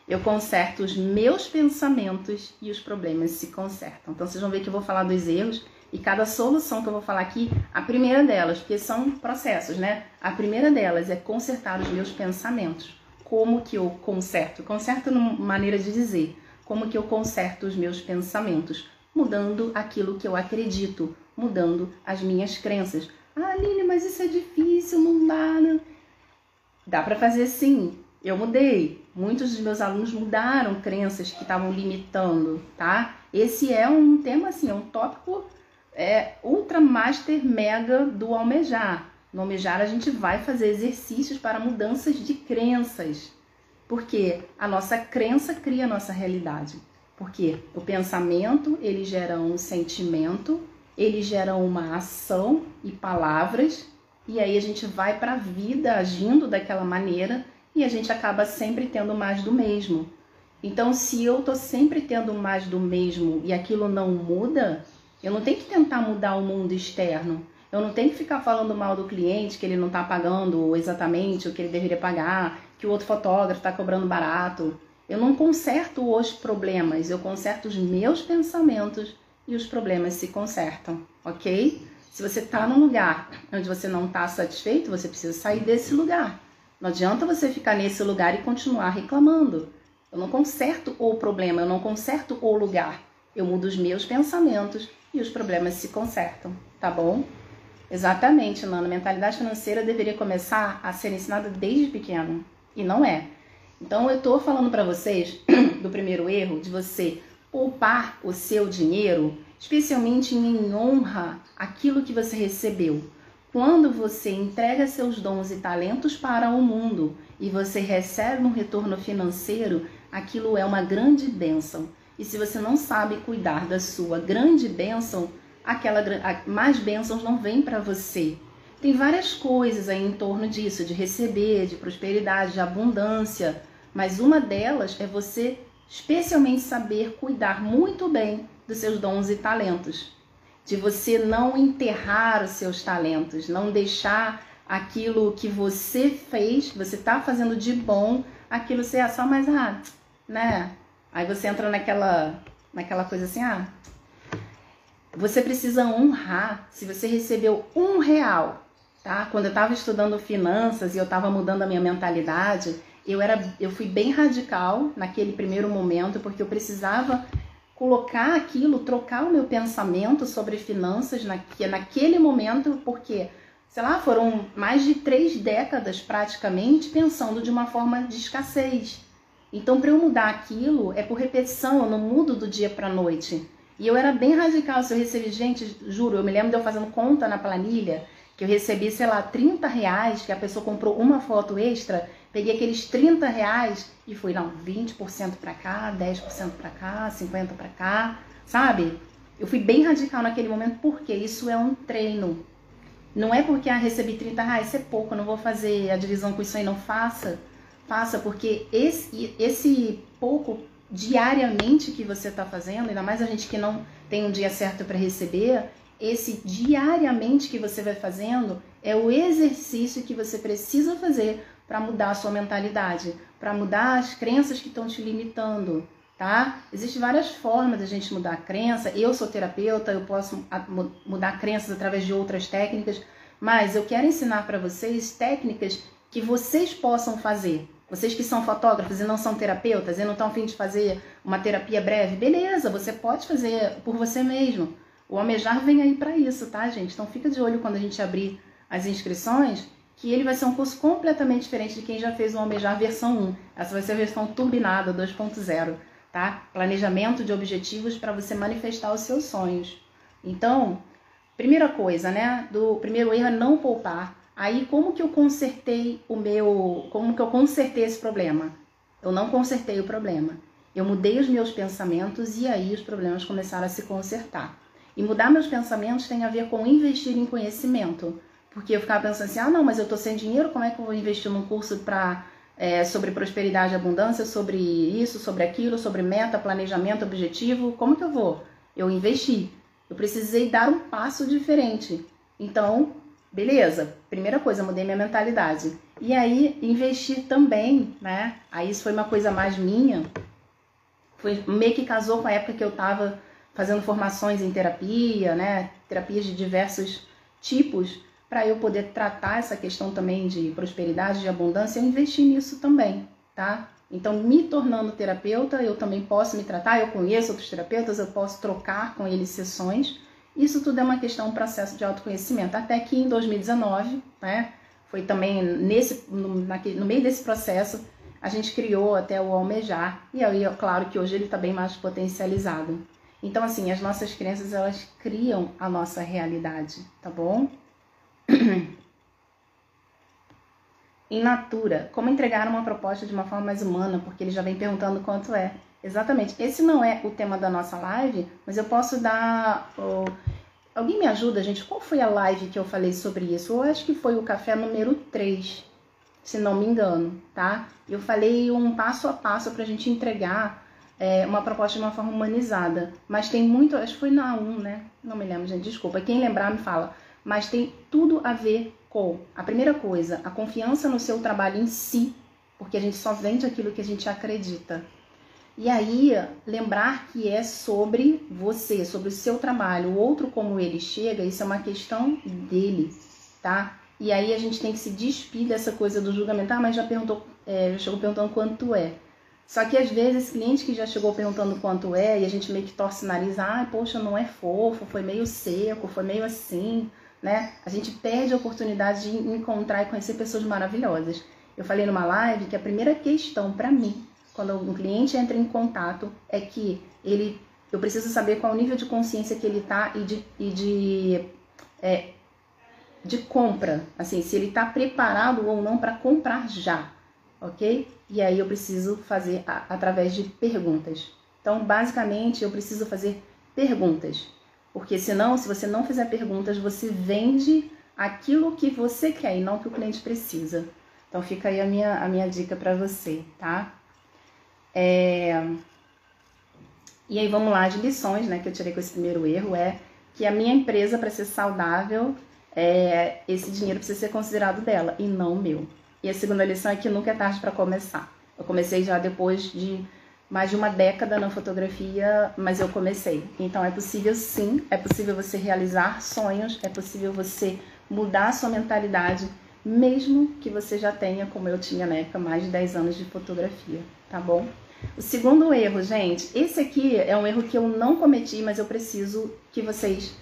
eu conserto os meus pensamentos e os problemas se consertam. Então vocês vão ver que eu vou falar dos erros e cada solução que eu vou falar aqui, a primeira delas, porque são processos, né? A primeira delas é consertar os meus pensamentos. Como que eu conserto? Conserto numa maneira de dizer. Como que eu conserto os meus pensamentos? Mudando aquilo que eu acredito, mudando as minhas crenças. Ah, Aline, mas isso é difícil, não dá, né? Dá para fazer sim. Eu mudei, Muitos dos meus alunos mudaram crenças que estavam limitando, tá? Esse é um tema assim, é um tópico é, ultra master mega do almejar. No almejar a gente vai fazer exercícios para mudanças de crenças. Porque a nossa crença cria a nossa realidade. Porque o pensamento, ele gera um sentimento, ele gera uma ação e palavras, e aí a gente vai para a vida agindo daquela maneira e a gente acaba sempre tendo mais do mesmo. Então, se eu tô sempre tendo mais do mesmo e aquilo não muda, eu não tenho que tentar mudar o mundo externo. Eu não tenho que ficar falando mal do cliente que ele não está pagando exatamente o que ele deveria pagar, que o outro fotógrafo está cobrando barato. Eu não conserto os problemas, eu conserto os meus pensamentos e os problemas se consertam, ok? Se você está num lugar onde você não está satisfeito, você precisa sair desse lugar. Não adianta você ficar nesse lugar e continuar reclamando. Eu não conserto o problema, eu não conserto o lugar. Eu mudo os meus pensamentos e os problemas se consertam, tá bom? Exatamente, Nana. Mentalidade financeira deveria começar a ser ensinada desde pequeno. E não é. Então eu tô falando para vocês do primeiro erro de você poupar o seu dinheiro, especialmente em honra aquilo que você recebeu. Quando você entrega seus dons e talentos para o mundo e você recebe um retorno financeiro, aquilo é uma grande bênção. E se você não sabe cuidar da sua grande bênção, aquela mais bênçãos não vêm para você. Tem várias coisas aí em torno disso, de receber, de prosperidade, de abundância, mas uma delas é você especialmente saber cuidar muito bem dos seus dons e talentos de você não enterrar os seus talentos, não deixar aquilo que você fez, você está fazendo de bom, aquilo ser ah, só mais ah, né? Aí você entra naquela naquela coisa assim, ah, você precisa honrar. Se você recebeu um real, tá? Quando eu estava estudando finanças e eu estava mudando a minha mentalidade, eu era, eu fui bem radical naquele primeiro momento porque eu precisava colocar aquilo, trocar o meu pensamento sobre finanças naque, naquele momento, porque, sei lá, foram mais de três décadas praticamente pensando de uma forma de escassez. Então, para eu mudar aquilo, é por repetição, eu não mudo do dia para noite. E eu era bem radical, se eu recebi, gente, juro, eu me lembro de eu fazendo conta na planilha, que eu recebi, sei lá, 30 reais, que a pessoa comprou uma foto extra, Peguei aqueles 30 reais e fui, não, 20% para cá, 10% para cá, 50% para cá, sabe? Eu fui bem radical naquele momento porque isso é um treino. Não é porque ah, recebi 30 reais, isso é pouco, não vou fazer a divisão com isso aí, não faça. Faça, porque esse, esse pouco diariamente que você está fazendo, ainda mais a gente que não tem um dia certo para receber, esse diariamente que você vai fazendo é o exercício que você precisa fazer para mudar a sua mentalidade, para mudar as crenças que estão te limitando, tá? Existem várias formas da gente mudar a crença. Eu sou terapeuta, eu posso mudar crenças através de outras técnicas, mas eu quero ensinar para vocês técnicas que vocês possam fazer. Vocês que são fotógrafos e não são terapeutas e não estão afim de fazer uma terapia breve, beleza, você pode fazer por você mesmo. O Almejar vem aí para isso, tá, gente? Então fica de olho quando a gente abrir as inscrições, que ele vai ser um curso completamente diferente de quem já fez o Almejar versão 1. Essa vai ser a versão turbinada 2.0, tá? Planejamento de objetivos para você manifestar os seus sonhos. Então, primeira coisa, né? Do primeiro erro é não poupar. Aí como que eu consertei o meu, como que eu consertei esse problema? Eu não consertei o problema. Eu mudei os meus pensamentos e aí os problemas começaram a se consertar. E mudar meus pensamentos tem a ver com investir em conhecimento. Porque eu ficava pensando assim, ah não, mas eu tô sem dinheiro, como é que eu vou investir num curso para é, sobre prosperidade e abundância, sobre isso, sobre aquilo, sobre meta, planejamento, objetivo, como que eu vou? Eu investi. Eu precisei dar um passo diferente. Então, beleza, primeira coisa, mudei minha mentalidade. E aí, investir também, né? Aí isso foi uma coisa mais minha. Foi meio que casou com a época que eu tava fazendo formações em terapia, né? Terapias de diversos tipos, para eu poder tratar essa questão também de prosperidade, de abundância, eu investi nisso também, tá? Então, me tornando terapeuta, eu também posso me tratar, eu conheço outros terapeutas, eu posso trocar com eles sessões. Isso tudo é uma questão, um processo de autoconhecimento. Até que em 2019, né, foi também nesse, no, naquele, no meio desse processo, a gente criou até o Almejar. E aí, é claro que hoje ele está bem mais potencializado. Então, assim, as nossas crenças, elas criam a nossa realidade, tá bom? em Natura, como entregar uma proposta de uma forma mais humana, porque ele já vem perguntando quanto é. Exatamente. Esse não é o tema da nossa live, mas eu posso dar. Oh, alguém me ajuda, gente? Qual foi a live que eu falei sobre isso? Eu acho que foi o café número 3, se não me engano, tá? Eu falei um passo a passo para a gente entregar é, uma proposta de uma forma humanizada. Mas tem muito, acho que foi na 1, né? Não me lembro, gente, desculpa. Quem lembrar me fala. Mas tem tudo a ver com a primeira coisa, a confiança no seu trabalho em si, porque a gente só vende aquilo que a gente acredita. E aí, lembrar que é sobre você, sobre o seu trabalho. O outro, como ele chega, isso é uma questão dele, tá? E aí a gente tem que se despir dessa coisa do julgamento. Ah, mas já perguntou, é, já chegou perguntando quanto é. Só que às vezes esse cliente que já chegou perguntando quanto é e a gente meio que torce o nariz, ah, poxa, não é fofo, foi meio seco, foi meio assim, né? A gente perde a oportunidade de encontrar e conhecer pessoas maravilhosas. Eu falei numa live que a primeira questão para mim, quando um cliente entra em contato, é que ele, eu preciso saber qual o nível de consciência que ele tá e de, e de, é, de compra, assim, se ele está preparado ou não para comprar já ok? E aí eu preciso fazer a, através de perguntas. Então, basicamente, eu preciso fazer perguntas, porque senão, se você não fizer perguntas, você vende aquilo que você quer e não que o cliente precisa. Então, fica aí a minha, a minha dica para você, tá? É... E aí, vamos lá, de lições, né, que eu tirei com esse primeiro erro é que a minha empresa, para ser saudável, é, esse dinheiro precisa ser considerado dela e não meu. E a segunda lição é que nunca é tarde para começar. Eu comecei já depois de mais de uma década na fotografia, mas eu comecei. Então é possível sim, é possível você realizar sonhos, é possível você mudar a sua mentalidade, mesmo que você já tenha, como eu tinha na época, mais de 10 anos de fotografia, tá bom? O segundo erro, gente, esse aqui é um erro que eu não cometi, mas eu preciso que vocês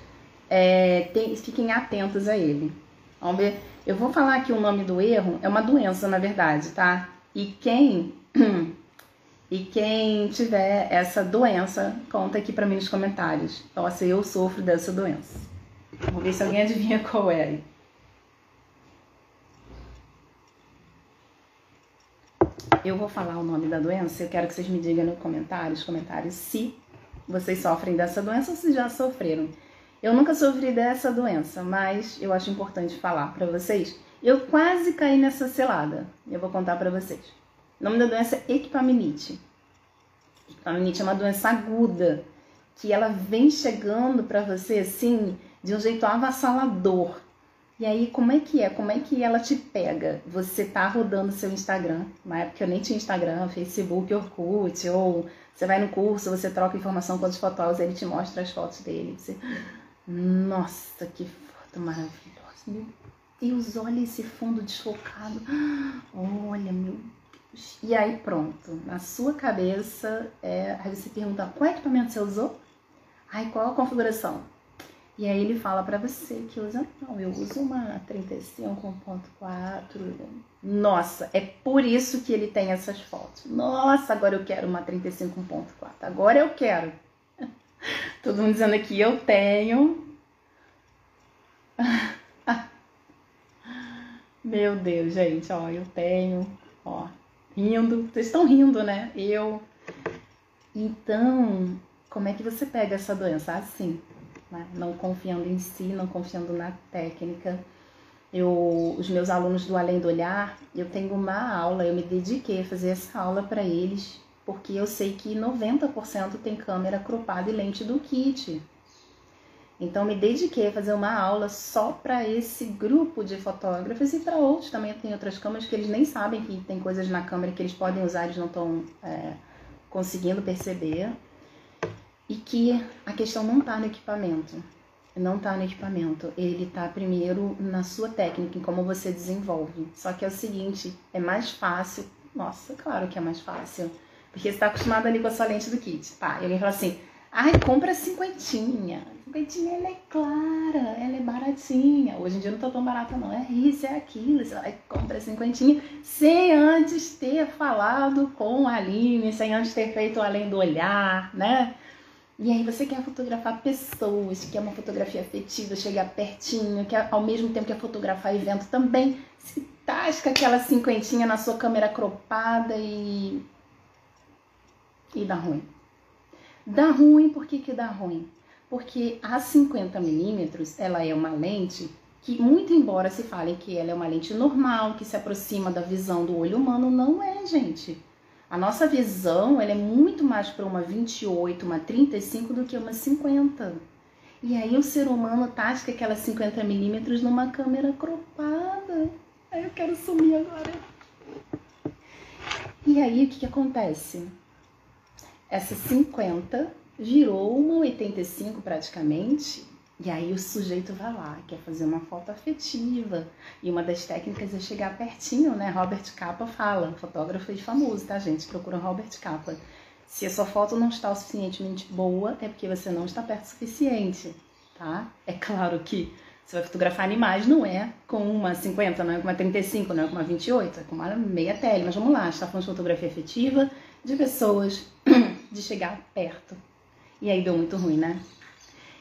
é, tem, fiquem atentos a ele. Vamos ver eu vou falar aqui o nome do erro, é uma doença na verdade, tá? E quem e quem tiver essa doença, conta aqui para mim nos comentários. Nossa, eu sofro dessa doença. Vamos ver se alguém adivinha qual é. Eu vou falar o nome da doença, eu quero que vocês me digam nos comentários, comentários se vocês sofrem dessa doença ou se já sofreram. Eu nunca sofri dessa doença, mas eu acho importante falar para vocês. Eu quase caí nessa selada. Eu vou contar para vocês. O nome da doença é equipaminite. Tendinite é uma doença aguda que ela vem chegando para você assim de um jeito avassalador. E aí, como é que é? Como é que ela te pega? Você tá rodando seu Instagram, na época eu nem tinha Instagram, Facebook, Orkut, ou você vai no curso, você troca informação com os fotógrafos, ele te mostra as fotos dele. Você... Nossa, que foto maravilhosa. Meu Deus, olha esse fundo desfocado. Olha, meu. E aí, pronto. Na sua cabeça, é... aí você pergunta, qual equipamento você usou? Ai, qual a configuração? E aí ele fala para você que usa, não, eu uso uma 35.4. Nossa, é por isso que ele tem essas fotos. Nossa, agora eu quero uma 35.4. Agora eu quero. Todo mundo dizendo aqui, eu tenho. Meu Deus, gente, ó, eu tenho, ó, rindo. Vocês estão rindo, né? Eu. Então, como é que você pega essa doença? Assim, né? não confiando em si, não confiando na técnica. Eu, os meus alunos do Além do Olhar, eu tenho uma aula, eu me dediquei a fazer essa aula para eles, porque eu sei que 90% tem câmera cropada e lente do kit. Então me dediquei a fazer uma aula só para esse grupo de fotógrafos e para outros também tem outras câmeras que eles nem sabem que tem coisas na câmera que eles podem usar, eles não estão é, conseguindo perceber e que a questão não está no equipamento. Não está no equipamento, ele está primeiro na sua técnica, em como você desenvolve. Só que é o seguinte, é mais fácil, nossa, claro que é mais fácil, porque você está acostumado ali com a sua lente do kit, tá? E alguém fala assim, ai, compra cinquentinha, cinquentinha ela é clara, ela é baratinha. Hoje em dia não tá tão barata não, é isso, é aquilo, você vai compra cinquentinha, sem antes ter falado com a Aline, sem antes ter feito além do olhar, né? E aí você quer fotografar pessoas, quer uma fotografia afetiva, chegar pertinho, quer ao mesmo tempo quer fotografar evento também, se tasca aquela cinquentinha na sua câmera cropada e e dá ruim. Dá ruim, por que que dá ruim? Porque a 50 milímetros, ela é uma lente que, muito embora se fale que ela é uma lente normal, que se aproxima da visão do olho humano, não é, gente. A nossa visão ela é muito mais para uma 28, uma 35 do que uma 50. E aí o ser humano tasca aquelas 50 milímetros numa câmera cropada. Aí eu quero sumir agora. E aí o que, que acontece? Essa 50 virou uma 85 praticamente e aí o sujeito vai lá, quer fazer uma foto afetiva. E uma das técnicas é chegar pertinho, né? Robert Capa fala, fotógrafo e famoso, tá, gente? Procura Robert Capa. Se a sua foto não está o suficientemente boa, é porque você não está perto o suficiente, tá? É claro que você vai fotografar animais, não é com uma 50, não é com uma 35, não é com uma 28, é com uma meia tele. Mas vamos lá, está falando de fotografia afetiva, de pessoas, de chegar perto. E aí deu muito ruim, né?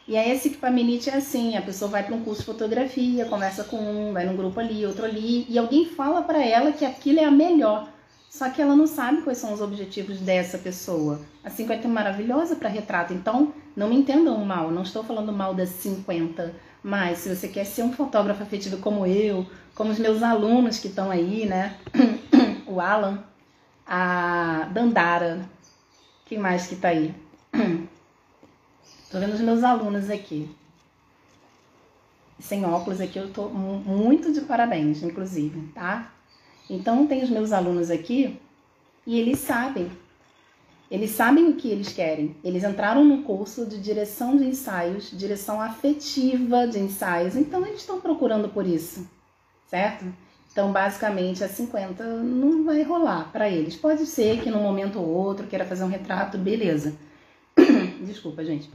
E aí esse equipamento é assim, a pessoa vai para um curso de fotografia, conversa com um, vai num grupo ali, outro ali, e alguém fala para ela que aquilo é a melhor. Só que ela não sabe quais são os objetivos dessa pessoa. A 50 é maravilhosa para retrato, então não me entendam mal, não estou falando mal das 50, mas se você quer ser um fotógrafo afetivo como eu, como os meus alunos que estão aí, né? o Alan, a Dandara, quem mais que tá aí? Tô vendo os meus alunos aqui. Sem óculos aqui eu tô muito de parabéns, inclusive, tá? Então tem os meus alunos aqui e eles sabem. Eles sabem o que eles querem. Eles entraram no curso de direção de ensaios, direção afetiva de ensaios, então eles estão procurando por isso, certo? Então, basicamente, a 50 não vai rolar para eles. Pode ser que num momento ou outro queira fazer um retrato, beleza. Desculpa, gente.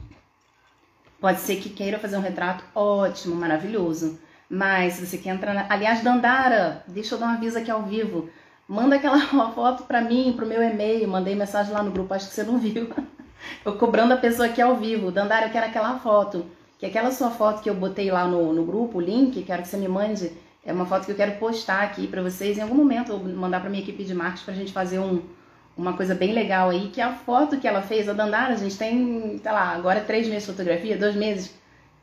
Pode ser que queira fazer um retrato ótimo, maravilhoso. Mas se você quer entrar na... Aliás, Dandara, deixa eu dar um aviso aqui ao vivo. Manda aquela foto para mim, pro meu e-mail. Mandei mensagem lá no grupo, acho que você não viu. Eu cobrando a pessoa aqui ao vivo. Dandara, eu quero aquela foto. Que aquela sua foto que eu botei lá no, no grupo, o link, quero que você me mande. É uma foto que eu quero postar aqui para vocês. Em algum momento, eu vou mandar para minha equipe de marketing pra gente fazer um, uma coisa bem legal aí, que a foto que ela fez, a Dandara, a gente tem, sei lá, agora três meses de fotografia, dois meses.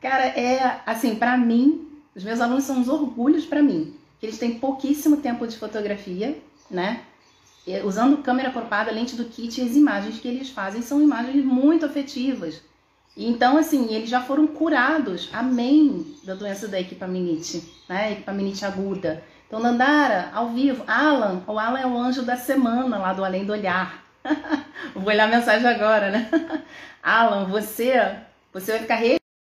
Cara, é assim, para mim, os meus alunos são uns orgulhos para mim, que eles têm pouquíssimo tempo de fotografia, né? usando câmera cropada, lente do kit, as imagens que eles fazem são imagens muito afetivas. Então, assim, eles já foram curados, amém, da doença da equipaminite, né? Equipaminite aguda. Então, Nandara, ao vivo, Alan, o Alan é o anjo da semana lá do Além do Olhar. Vou olhar a mensagem agora, né? Alan, você, você vai ficar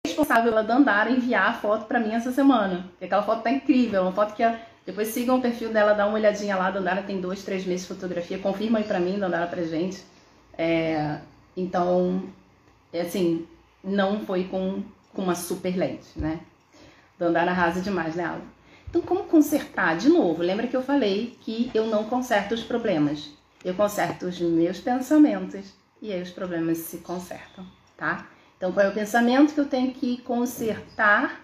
responsável pela Dandara enviar a foto para mim essa semana. Porque aquela foto tá incrível, uma foto que depois sigam o perfil dela, dá uma olhadinha lá. Dandara tem dois, três meses de fotografia. Confirma aí pra mim, Dandara, pra gente. É, então, é assim, não foi com, com uma super lente, né? Dandara arrasa demais, né, Alan? Então, como consertar? De novo, lembra que eu falei que eu não conserto os problemas. Eu conserto os meus pensamentos e aí os problemas se consertam, tá? Então, qual é o pensamento que eu tenho que consertar?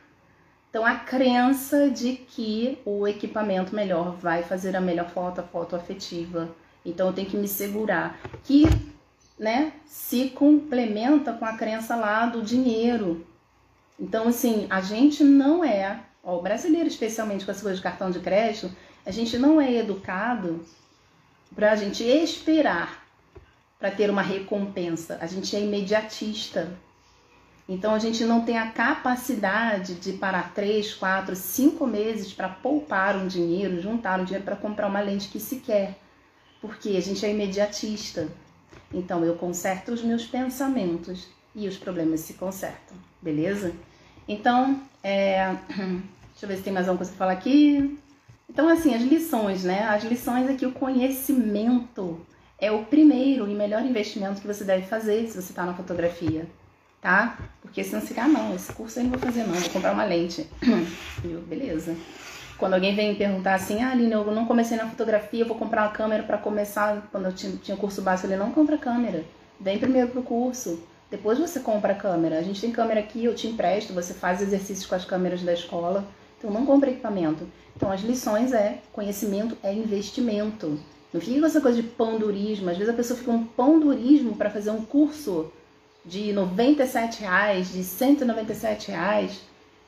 Então, a crença de que o equipamento melhor vai fazer a melhor foto, a foto afetiva. Então, eu tenho que me segurar. Que né, se complementa com a crença lá do dinheiro. Então, assim, a gente não é, o brasileiro especialmente com as coisas de cartão de crédito, a gente não é educado para a gente esperar para ter uma recompensa. A gente é imediatista. Então a gente não tem a capacidade de parar três, quatro, cinco meses para poupar um dinheiro, juntar um dinheiro para comprar uma lente que se quer. Porque a gente é imediatista. Então eu conserto os meus pensamentos e os problemas se consertam, beleza? Então, é... deixa eu ver se tem mais alguma coisa para falar aqui. Então, assim, as lições, né? As lições é que o conhecimento é o primeiro e melhor investimento que você deve fazer se você está na fotografia, tá? Porque senão você fica, ah, não, esse curso eu não vou fazer não, vou comprar uma lente. Viu? Beleza. Quando alguém vem me perguntar assim, ah, Aline, eu não comecei na fotografia, eu vou comprar uma câmera para começar. Quando eu tinha curso básico, ele não compra câmera. Vem primeiro pro curso. Depois você compra a câmera. A gente tem câmera aqui, eu te empresto, você faz exercícios com as câmeras da escola. Então não compra equipamento. Então as lições é conhecimento é investimento. Não fica com essa coisa de pandurismo. Às vezes a pessoa fica um pandurismo para fazer um curso de 97 reais, de 197 reais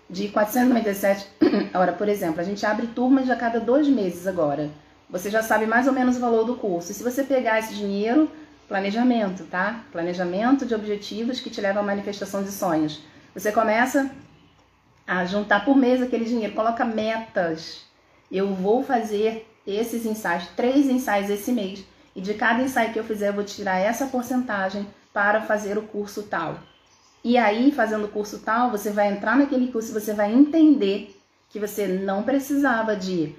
de 497. Ora, por exemplo, a gente abre turmas a cada dois meses agora. Você já sabe mais ou menos o valor do curso. E se você pegar esse dinheiro, planejamento, tá? Planejamento de objetivos que te levam à manifestação de sonhos. Você começa a juntar por mês aquele dinheiro, coloca metas. Eu vou fazer esses ensaios, três ensaios esse mês. E de cada ensaio que eu fizer, eu vou tirar essa porcentagem para fazer o curso tal. E aí, fazendo o curso tal, você vai entrar naquele curso você vai entender que você não precisava de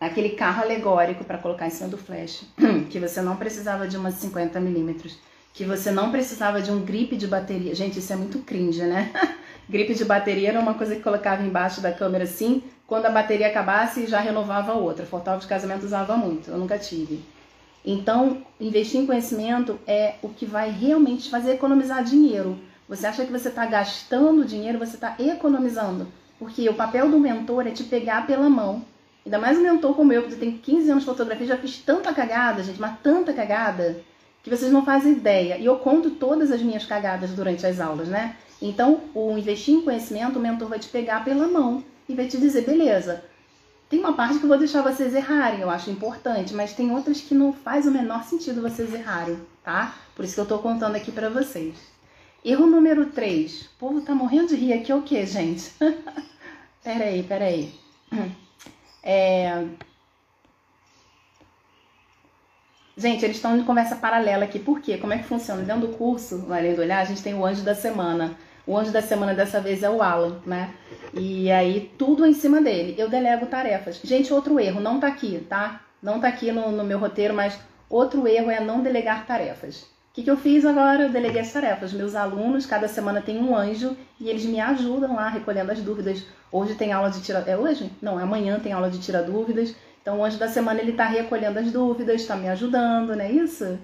aquele carro alegórico para colocar em cima do flash, que você não precisava de umas 50 milímetros, que você não precisava de um grip de bateria. Gente, isso é muito cringe, né? grip de bateria era uma coisa que colocava embaixo da câmera assim, quando a bateria acabasse já renovava outra. Fotógrafo de casamento usava muito, eu nunca tive. Então, investir em conhecimento é o que vai realmente fazer economizar dinheiro você acha que você está gastando dinheiro, você está economizando. Porque o papel do mentor é te pegar pela mão. Ainda mais um mentor como eu, que tem 15 anos de fotografia, já fiz tanta cagada, gente, mas tanta cagada, que vocês não fazem ideia. E eu conto todas as minhas cagadas durante as aulas, né? Então, o investir em conhecimento, o mentor vai te pegar pela mão e vai te dizer, beleza, tem uma parte que eu vou deixar vocês errarem, eu acho importante, mas tem outras que não faz o menor sentido vocês errarem, tá? Por isso que eu tô contando aqui para vocês. Erro número 3. O povo tá morrendo de rir aqui, é o que, gente? peraí, peraí. É... Gente, eles estão em conversa paralela aqui. Por quê? Como é que funciona? Dentro do curso, Além do Olhar, a gente tem o anjo da semana. O anjo da semana dessa vez é o Alan, né? E aí, tudo em cima dele. Eu delego tarefas. Gente, outro erro, não tá aqui, tá? Não tá aqui no, no meu roteiro, mas outro erro é não delegar tarefas. O que, que eu fiz agora? Eu deleguei as tarefas. Meus alunos, cada semana tem um anjo e eles me ajudam lá recolhendo as dúvidas. Hoje tem aula de tira... É hoje? Não, amanhã tem aula de tira dúvidas. Então o anjo da semana ele está recolhendo as dúvidas, está me ajudando, não é isso?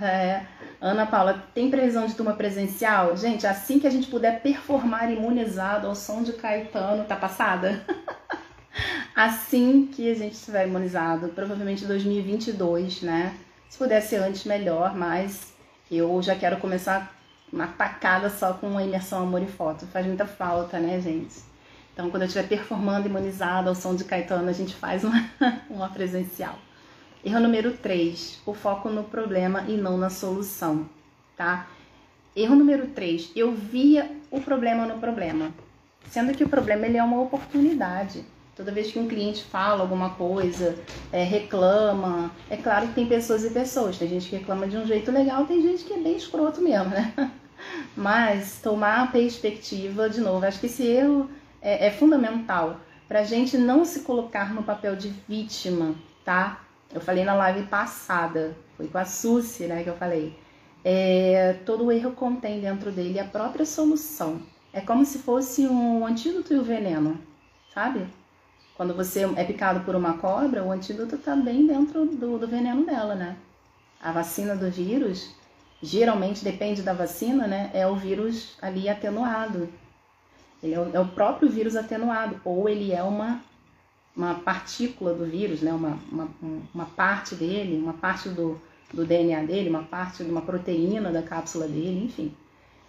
É. Ana Paula, tem previsão de turma presencial? Gente, assim que a gente puder performar imunizado ao som de Caetano, tá passada? assim que a gente estiver imunizado, provavelmente 2022, né? Se puder ser antes, melhor, mas eu já quero começar uma tacada só com a imersão amor e foto. Faz muita falta, né, gente? Então, quando eu estiver performando imunizada ao som de Caetano, a gente faz uma, uma presencial. Erro número 3, o foco no problema e não na solução, tá? Erro número 3, eu via o problema no problema, sendo que o problema ele é uma oportunidade. Toda vez que um cliente fala alguma coisa, é, reclama, é claro que tem pessoas e pessoas. Tem gente que reclama de um jeito legal, tem gente que é bem escroto mesmo, né? Mas tomar a perspectiva, de novo, acho que esse erro é, é fundamental para a gente não se colocar no papel de vítima, tá? Eu falei na live passada, foi com a Suzy, né, que eu falei. É, todo erro contém dentro dele a própria solução. É como se fosse um antídoto e o um veneno, sabe? Quando você é picado por uma cobra, o antídoto está bem dentro do, do veneno dela, né? A vacina do vírus, geralmente depende da vacina, né? É o vírus ali atenuado. Ele é o, é o próprio vírus atenuado, ou ele é uma, uma partícula do vírus, né? Uma, uma, uma parte dele, uma parte do, do DNA dele, uma parte de uma proteína da cápsula dele, enfim.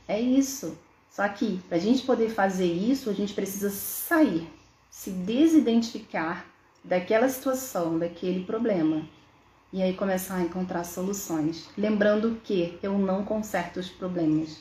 É isso. Só que para a gente poder fazer isso, a gente precisa sair se desidentificar daquela situação, daquele problema. E aí começar a encontrar soluções. Lembrando que eu não conserto os problemas.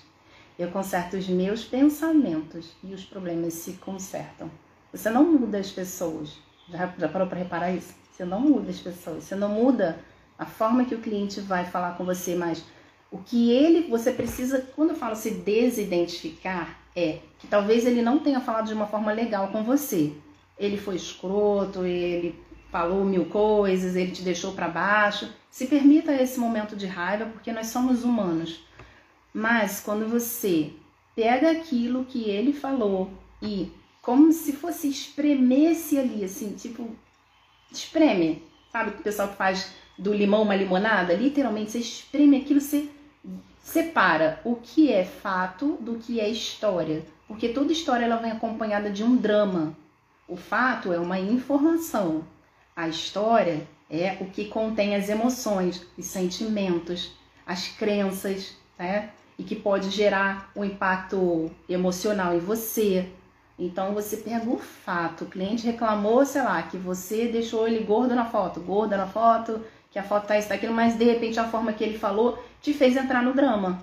Eu conserto os meus pensamentos e os problemas se consertam. Você não muda as pessoas. Já, já parou para reparar isso? Você não muda as pessoas. Você não muda a forma que o cliente vai falar com você, mas o que ele, você precisa, quando eu falo se desidentificar, é que talvez ele não tenha falado de uma forma legal com você ele foi escroto, ele falou mil coisas, ele te deixou para baixo. Se permita esse momento de raiva, porque nós somos humanos. Mas quando você pega aquilo que ele falou e como se fosse espremesse ali, assim, tipo, espreme. Sabe o que o pessoal faz do limão uma limonada? Literalmente, você espreme aquilo, você separa o que é fato do que é história. Porque toda história ela vem acompanhada de um drama. O fato é uma informação. A história é o que contém as emoções, os sentimentos, as crenças, né? E que pode gerar um impacto emocional em você. Então você pega o fato, o cliente reclamou, sei lá, que você deixou ele gordo na foto, gorda na foto, que a foto tá isso, aquilo, mas de repente a forma que ele falou te fez entrar no drama.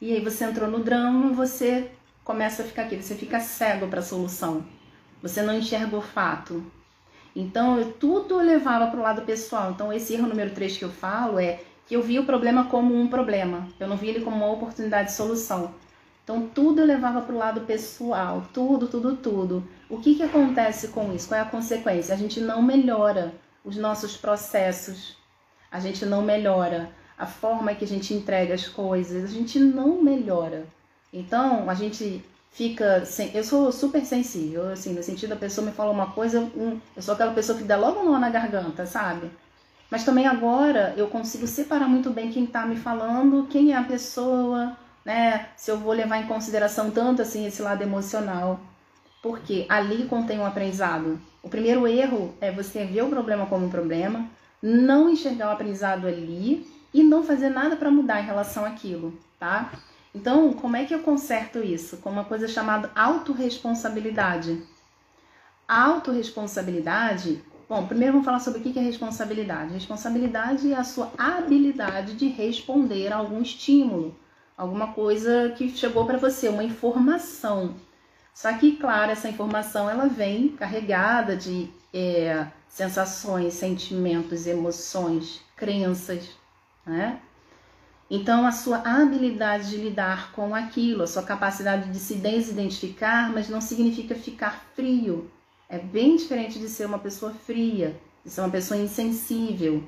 E aí você entrou no drama, você começa a ficar aqui, você fica cego para a solução. Você não enxerga o fato. Então, eu, tudo levava para o lado pessoal. Então, esse erro número 3 que eu falo é que eu vi o problema como um problema. Eu não vi ele como uma oportunidade de solução. Então, tudo eu levava para o lado pessoal. Tudo, tudo, tudo. O que, que acontece com isso? Qual é a consequência? A gente não melhora os nossos processos. A gente não melhora a forma que a gente entrega as coisas. A gente não melhora. Então, a gente fica. Sem, eu sou super sensível, assim, no sentido da pessoa me fala uma coisa, um, eu sou aquela pessoa que dá logo um nó na garganta, sabe? Mas também agora eu consigo separar muito bem quem tá me falando, quem é a pessoa, né? Se eu vou levar em consideração tanto assim esse lado emocional. Porque ali contém um aprendizado. O primeiro erro é você ver o problema como um problema, não enxergar o aprendizado ali e não fazer nada para mudar em relação àquilo, tá? Então, como é que eu conserto isso? Com uma coisa chamada autorresponsabilidade. A autorresponsabilidade, bom, primeiro vamos falar sobre o que é responsabilidade. Responsabilidade é a sua habilidade de responder a algum estímulo, alguma coisa que chegou para você, uma informação. Só que, claro, essa informação ela vem carregada de é, sensações, sentimentos, emoções, crenças, né? Então, a sua habilidade de lidar com aquilo, a sua capacidade de se desidentificar, mas não significa ficar frio. É bem diferente de ser uma pessoa fria, de ser uma pessoa insensível.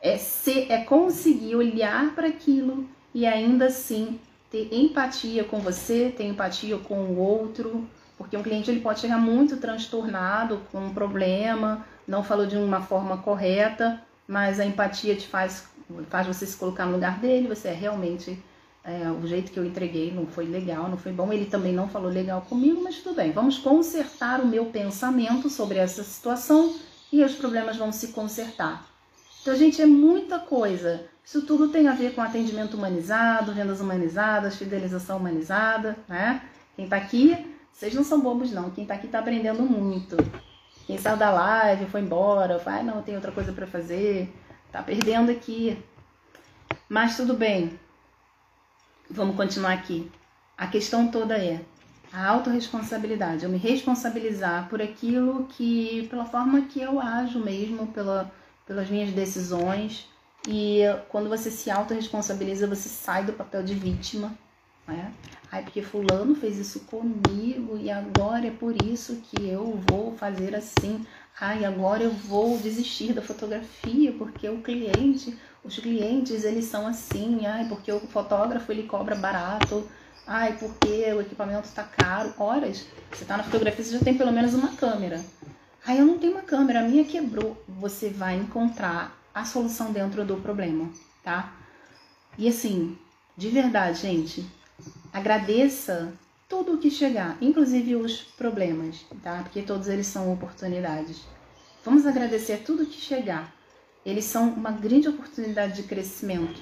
É, ser, é conseguir olhar para aquilo e ainda assim ter empatia com você, ter empatia com o outro, porque um cliente ele pode chegar muito transtornado com um problema, não falou de uma forma correta, mas a empatia te faz faz você se colocar no lugar dele, você é realmente é, o jeito que eu entreguei não foi legal, não foi bom. Ele também não falou legal comigo, mas tudo bem. Vamos consertar o meu pensamento sobre essa situação e os problemas vão se consertar. Então, gente, é muita coisa. Isso tudo tem a ver com atendimento humanizado, vendas humanizadas, fidelização humanizada, né? Quem tá aqui, vocês não são bobos não. Quem tá aqui tá aprendendo muito. Quem saiu da live, foi embora, foi, ah, não, tem outra coisa para fazer Tá perdendo aqui. Mas tudo bem. Vamos continuar aqui. A questão toda é a autorresponsabilidade, eu me responsabilizar por aquilo que, pela forma que eu ajo mesmo, pela, pelas minhas decisões. E quando você se autorresponsabiliza, você sai do papel de vítima, né? Ai, porque fulano fez isso comigo e agora é por isso que eu vou fazer assim. Ai, agora eu vou desistir da fotografia porque o cliente, os clientes, eles são assim. Ai, porque o fotógrafo ele cobra barato. Ai, porque o equipamento está caro. Horas, você está na fotografia, você já tem pelo menos uma câmera. Ai, eu não tenho uma câmera, a minha quebrou. Você vai encontrar a solução dentro do problema, tá? E assim, de verdade, gente, agradeça tudo o que chegar, inclusive os problemas, tá? Porque todos eles são oportunidades. Vamos agradecer tudo que chegar. Eles são uma grande oportunidade de crescimento.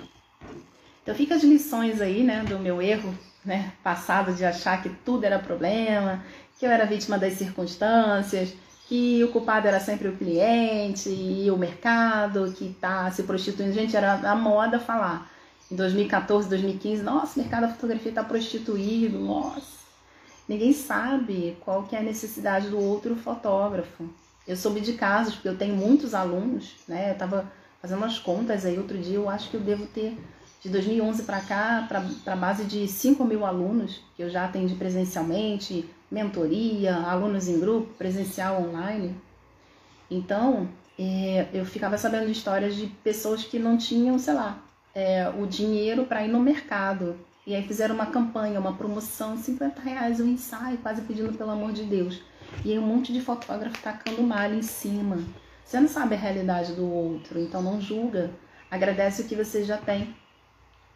Então fica as lições aí, né, do meu erro né, passado de achar que tudo era problema, que eu era vítima das circunstâncias, que o culpado era sempre o cliente e o mercado que está se prostituindo. Gente, era a moda falar. Em 2014, 2015, nossa, o mercado da fotografia está prostituído, nossa. Ninguém sabe qual que é a necessidade do outro fotógrafo. Eu soube de casos, porque eu tenho muitos alunos, né? Eu estava fazendo umas contas aí outro dia, eu acho que eu devo ter de 2011 para cá, para base de 5 mil alunos que eu já atendi presencialmente, mentoria, alunos em grupo, presencial online. Então, é, eu ficava sabendo de histórias de pessoas que não tinham, sei lá, é, o dinheiro para ir no mercado. E aí fizeram uma campanha, uma promoção, 50 reais um ensaio, quase pedindo pelo amor de Deus. E aí um monte de fotógrafo tacando malha em cima. Você não sabe a realidade do outro, então não julga. Agradece o que você já tem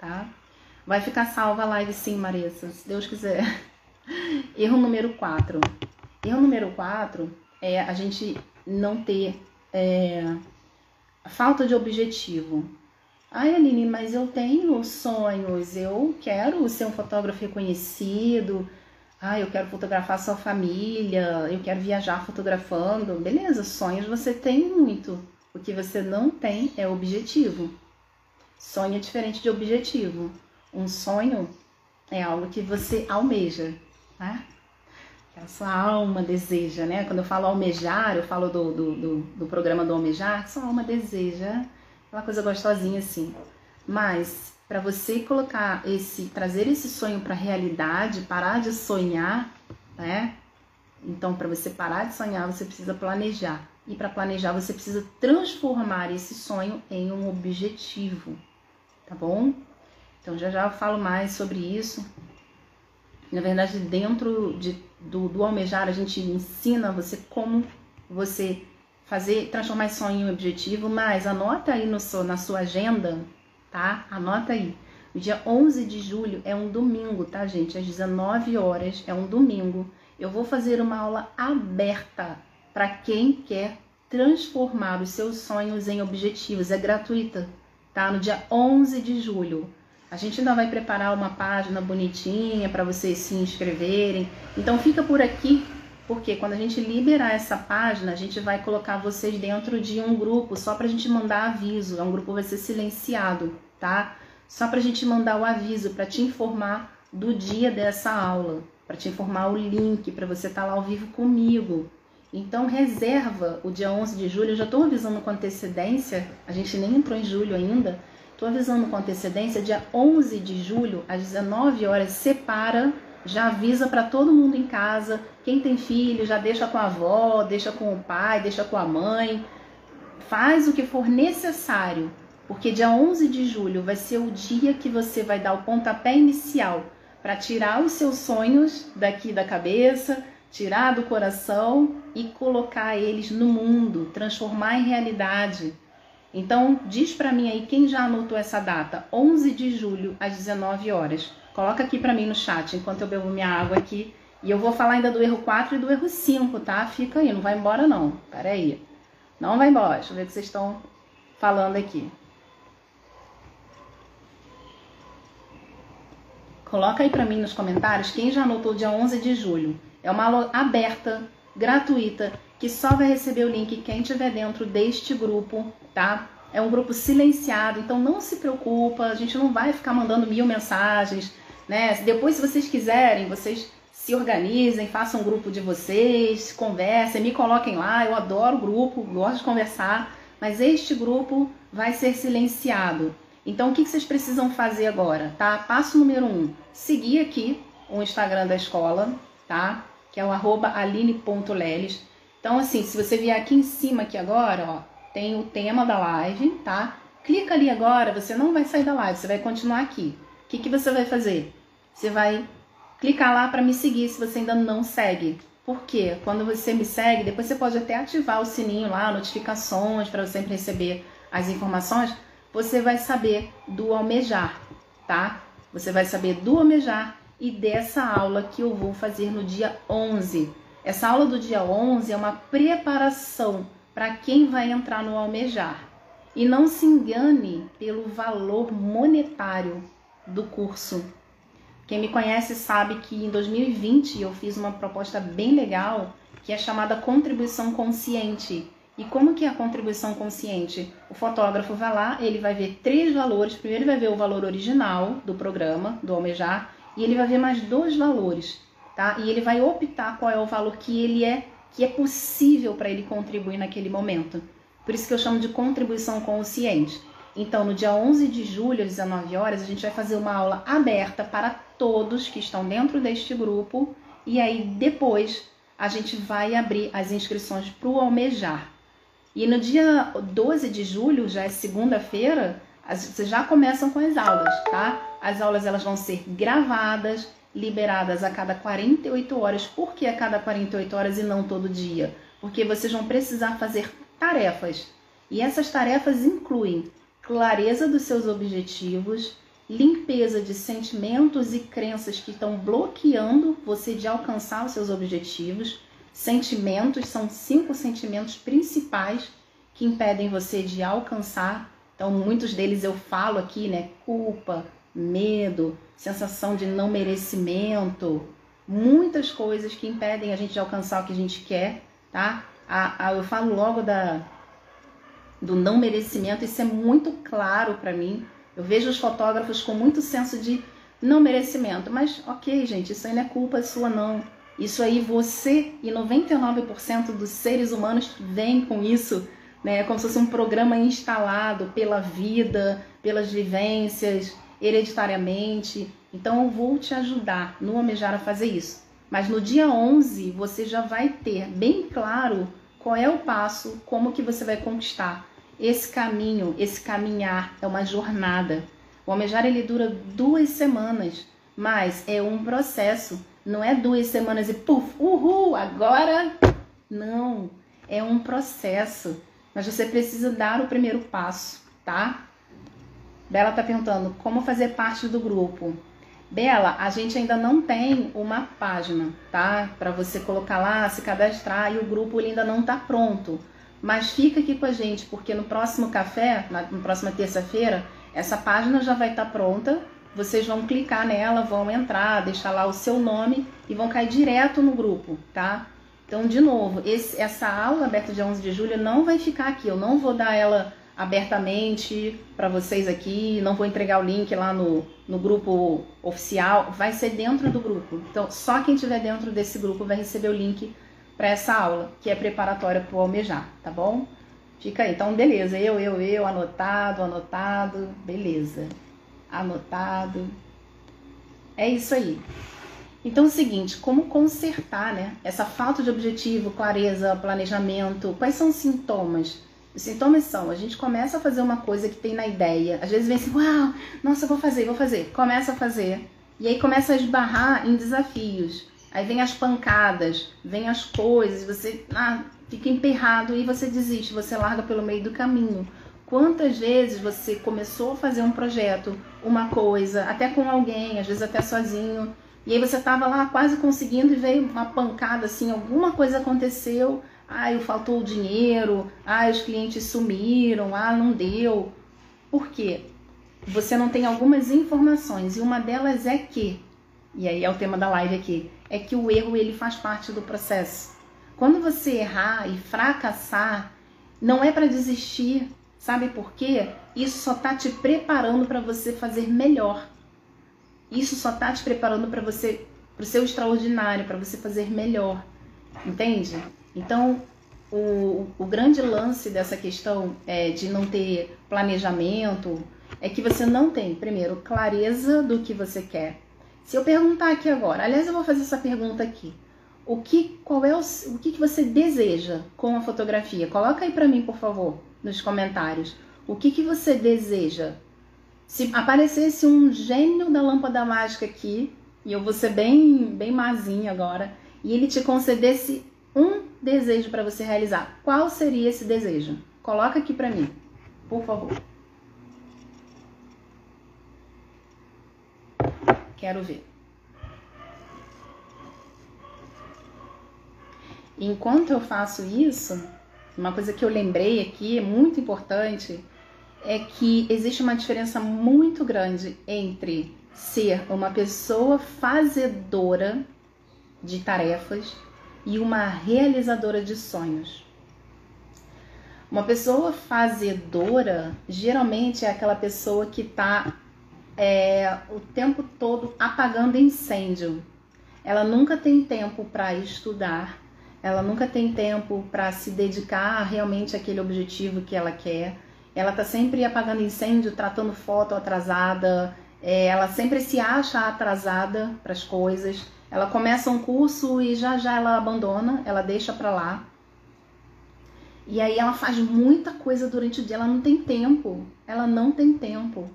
tá? Vai ficar salva a live sim, Marissa, se Deus quiser. Erro número 4. Erro número 4 é a gente não ter é, falta de objetivo. Ai, Aline, mas eu tenho sonhos, eu quero ser um fotógrafo reconhecido, ah, eu quero fotografar sua família, eu quero viajar fotografando. Beleza, sonhos você tem muito. O que você não tem é objetivo. Sonho é diferente de objetivo. Um sonho é algo que você almeja, né? Que a sua alma deseja, né? Quando eu falo almejar, eu falo do, do, do, do programa do almejar, sua alma deseja aquela coisa gostosinha assim. Mas para você colocar esse, trazer esse sonho para a realidade, parar de sonhar, né? Então, para você parar de sonhar, você precisa planejar. E para planejar, você precisa transformar esse sonho em um objetivo, tá bom? Então já já eu falo mais sobre isso. Na verdade, dentro de, do, do almejar, a gente ensina você como você fazer, transformar esse sonho em objetivo, mas anota aí no na sua agenda, tá? Anota aí. O dia 11 de julho é um domingo, tá, gente? Às 19 horas, é um domingo. Eu vou fazer uma aula aberta para quem quer transformar os seus sonhos em objetivos. É gratuita, tá? No dia 11 de julho. A gente ainda vai preparar uma página bonitinha para vocês se inscreverem. Então fica por aqui, porque quando a gente liberar essa página, a gente vai colocar vocês dentro de um grupo só para a gente mandar aviso. É um grupo que vai ser silenciado, tá? Só para a gente mandar o aviso para te informar do dia dessa aula, para te informar o link para você estar tá lá ao vivo comigo. Então reserva o dia 11 de julho, eu já estou avisando com antecedência, a gente nem entrou em julho ainda, estou avisando com antecedência, dia 11 de julho, às 19 horas, separa, já avisa para todo mundo em casa, quem tem filho já deixa com a avó, deixa com o pai, deixa com a mãe, faz o que for necessário, porque dia 11 de julho vai ser o dia que você vai dar o pontapé inicial para tirar os seus sonhos daqui da cabeça, tirar do coração e colocar eles no mundo, transformar em realidade. Então, diz para mim aí quem já anotou essa data, 11 de julho às 19 horas. Coloca aqui para mim no chat enquanto eu bebo minha água aqui. E eu vou falar ainda do erro 4 e do erro 5, tá? Fica aí, não vai embora não. Pera aí. Não vai embora. Deixa eu ver o que vocês estão falando aqui. Coloca aí para mim nos comentários quem já anotou dia 11 de julho. É uma aula aberta, gratuita, que só vai receber o link quem estiver dentro deste grupo, tá? é um grupo silenciado, então não se preocupa, a gente não vai ficar mandando mil mensagens, né? Depois, se vocês quiserem, vocês se organizem, façam um grupo de vocês, conversem, me coloquem lá. Eu adoro grupo, gosto de conversar, mas este grupo vai ser silenciado. Então, o que vocês precisam fazer agora, tá? Passo número um: seguir aqui o Instagram da escola, tá? Que é o aline.leles. Então, assim, se você vier aqui em cima aqui agora, ó, tem o tema da live, tá? Clica ali agora, você não vai sair da live, você vai continuar aqui. O que, que você vai fazer? Você vai clicar lá para me seguir se você ainda não segue. Porque quando você me segue, depois você pode até ativar o sininho lá, notificações para você sempre receber as informações. Você vai saber do almejar, tá? Você vai saber do almejar e dessa aula que eu vou fazer no dia 11. Essa aula do dia 11 é uma preparação para quem vai entrar no almejar. E não se engane pelo valor monetário do curso. Quem me conhece sabe que em 2020 eu fiz uma proposta bem legal que é chamada contribuição consciente. E como que é a contribuição consciente? O fotógrafo vai lá, ele vai ver três valores. Primeiro ele vai ver o valor original do programa, do Almejar, e ele vai ver mais dois valores, tá? E ele vai optar qual é o valor que ele é que é possível para ele contribuir naquele momento. Por isso que eu chamo de contribuição consciente. Então, no dia 11 de julho, às 19 horas, a gente vai fazer uma aula aberta para todos que estão dentro deste grupo. E aí, depois, a gente vai abrir as inscrições para o Almejar. E no dia 12 de julho, já é segunda-feira, vocês já começam com as aulas, tá? As aulas elas vão ser gravadas, liberadas a cada 48 horas. Por que a cada 48 horas e não todo dia? Porque vocês vão precisar fazer tarefas. E essas tarefas incluem clareza dos seus objetivos, limpeza de sentimentos e crenças que estão bloqueando você de alcançar os seus objetivos. Sentimentos são cinco sentimentos principais que impedem você de alcançar. Então, muitos deles eu falo aqui, né? Culpa, medo, sensação de não merecimento, muitas coisas que impedem a gente de alcançar o que a gente quer, tá? A, a, eu falo logo da do não merecimento, isso é muito claro para mim. Eu vejo os fotógrafos com muito senso de não merecimento, mas ok, gente, isso aí não é culpa sua, não. Isso aí você e 99% dos seres humanos vêm com isso, né? Como se fosse um programa instalado pela vida, pelas vivências, hereditariamente. Então eu vou te ajudar no Almejar a fazer isso. Mas no dia 11 você já vai ter bem claro qual é o passo, como que você vai conquistar. Esse caminho, esse caminhar é uma jornada. O almejar ele dura duas semanas, mas é um processo. Não é duas semanas e puf, uhul, agora não. É um processo. Mas você precisa dar o primeiro passo, tá? Bela tá perguntando como fazer parte do grupo. Bela, a gente ainda não tem uma página, tá? Para você colocar lá, se cadastrar e o grupo ainda não tá pronto. Mas fica aqui com a gente, porque no próximo café, na, na próxima terça-feira, essa página já vai estar tá pronta. Vocês vão clicar nela, vão entrar, deixar lá o seu nome e vão cair direto no grupo, tá? Então, de novo, esse, essa aula aberta de 11 de julho não vai ficar aqui. Eu não vou dar ela abertamente para vocês aqui, não vou entregar o link lá no, no grupo oficial, vai ser dentro do grupo. Então, só quem estiver dentro desse grupo vai receber o link para essa aula, que é preparatória para o almejar, tá bom? Fica aí. Então, beleza. Eu, eu, eu, anotado, anotado. Beleza. Anotado. É isso aí. Então, é o seguinte, como consertar, né? Essa falta de objetivo, clareza, planejamento. Quais são os sintomas? Os sintomas são, a gente começa a fazer uma coisa que tem na ideia. Às vezes vem assim, uau, nossa, vou fazer, vou fazer. Começa a fazer. E aí começa a esbarrar em desafios. Aí vem as pancadas, vem as coisas, você ah, fica emperrado e você desiste, você larga pelo meio do caminho. Quantas vezes você começou a fazer um projeto, uma coisa, até com alguém, às vezes até sozinho, e aí você estava lá quase conseguindo e veio uma pancada assim, alguma coisa aconteceu, ah, faltou o dinheiro, ah, os clientes sumiram, ah, não deu. Por quê? Você não tem algumas informações e uma delas é que, e aí é o tema da live aqui, é que o erro ele faz parte do processo. Quando você errar e fracassar, não é para desistir. Sabe por quê? Isso só tá te preparando para você fazer melhor. Isso só tá te preparando para você, para o seu extraordinário, para você fazer melhor. Entende? Então, o, o grande lance dessa questão é, de não ter planejamento é que você não tem, primeiro, clareza do que você quer. Se eu perguntar aqui agora, aliás, eu vou fazer essa pergunta aqui. O que, qual é o, o que, que você deseja com a fotografia? Coloca aí para mim, por favor, nos comentários. O que, que você deseja? Se aparecesse um gênio da lâmpada mágica aqui, e eu vou ser bem, bem mazinha agora, e ele te concedesse um desejo para você realizar, qual seria esse desejo? Coloca aqui para mim, por favor. Quero ver. Enquanto eu faço isso, uma coisa que eu lembrei aqui, muito importante, é que existe uma diferença muito grande entre ser uma pessoa fazedora de tarefas e uma realizadora de sonhos. Uma pessoa fazedora geralmente é aquela pessoa que está é, o tempo todo apagando incêndio. Ela nunca tem tempo para estudar, ela nunca tem tempo para se dedicar realmente àquele objetivo que ela quer. Ela está sempre apagando incêndio, tratando foto atrasada, é, ela sempre se acha atrasada para as coisas. Ela começa um curso e já já ela abandona, ela deixa para lá. E aí ela faz muita coisa durante o dia, ela não tem tempo. Ela não tem tempo.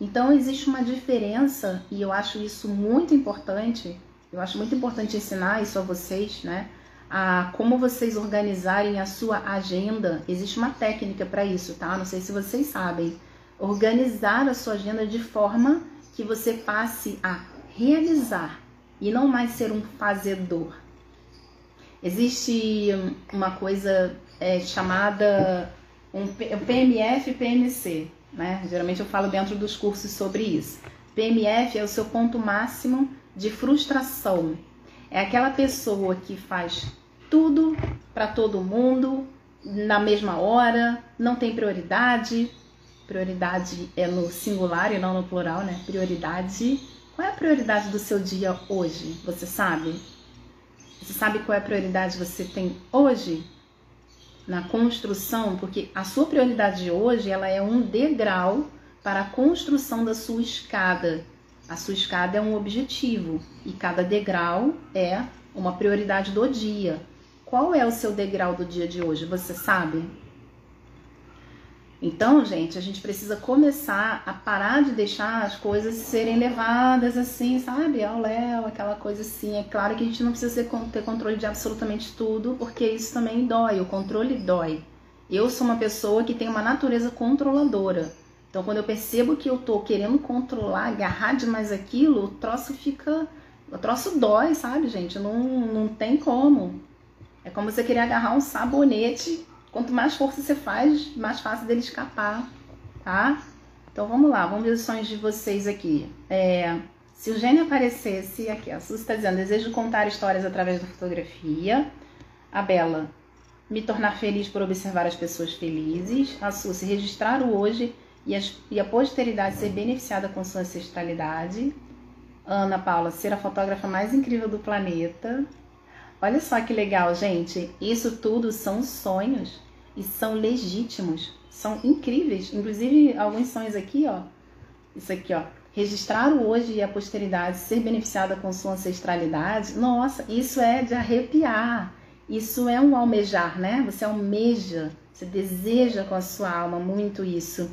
Então existe uma diferença e eu acho isso muito importante. Eu acho muito importante ensinar isso a vocês, né? A como vocês organizarem a sua agenda. Existe uma técnica para isso, tá? Não sei se vocês sabem. Organizar a sua agenda de forma que você passe a realizar e não mais ser um fazedor. Existe uma coisa é, chamada um PMF PMC, né? Geralmente eu falo dentro dos cursos sobre isso. PMF é o seu ponto máximo de frustração. É aquela pessoa que faz tudo para todo mundo na mesma hora, não tem prioridade. Prioridade é no singular e não no plural, né? Prioridade qual é a prioridade do seu dia hoje? Você sabe? Você sabe qual é a prioridade que você tem hoje na construção? Porque a sua prioridade de hoje ela é um degrau para a construção da sua escada. A sua escada é um objetivo e cada degrau é uma prioridade do dia. Qual é o seu degrau do dia de hoje? Você sabe? Então, gente, a gente precisa começar a parar de deixar as coisas serem levadas assim, sabe? Ao léu, aquela coisa assim. É claro que a gente não precisa ter controle de absolutamente tudo, porque isso também dói, o controle dói. Eu sou uma pessoa que tem uma natureza controladora. Então, quando eu percebo que eu tô querendo controlar, agarrar demais aquilo, o troço fica. O troço dói, sabe, gente? Não, não tem como. É como você querer agarrar um sabonete Quanto mais força você faz, mais fácil dele escapar, tá? Então vamos lá, vamos ver os sonhos de vocês aqui. É, se o gênio aparecesse, aqui, a Suzy está dizendo: desejo contar histórias através da fotografia. A Bela, me tornar feliz por observar as pessoas felizes. A Suzy, registrar o hoje e, as, e a posteridade ser beneficiada com sua ancestralidade. Ana Paula, ser a fotógrafa mais incrível do planeta. Olha só que legal, gente. Isso tudo são sonhos e são legítimos, são incríveis. Inclusive, alguns sonhos aqui, ó. Isso aqui, ó. Registrar o hoje e a posteridade, ser beneficiada com sua ancestralidade. Nossa, isso é de arrepiar. Isso é um almejar, né? Você almeja, você deseja com a sua alma muito isso.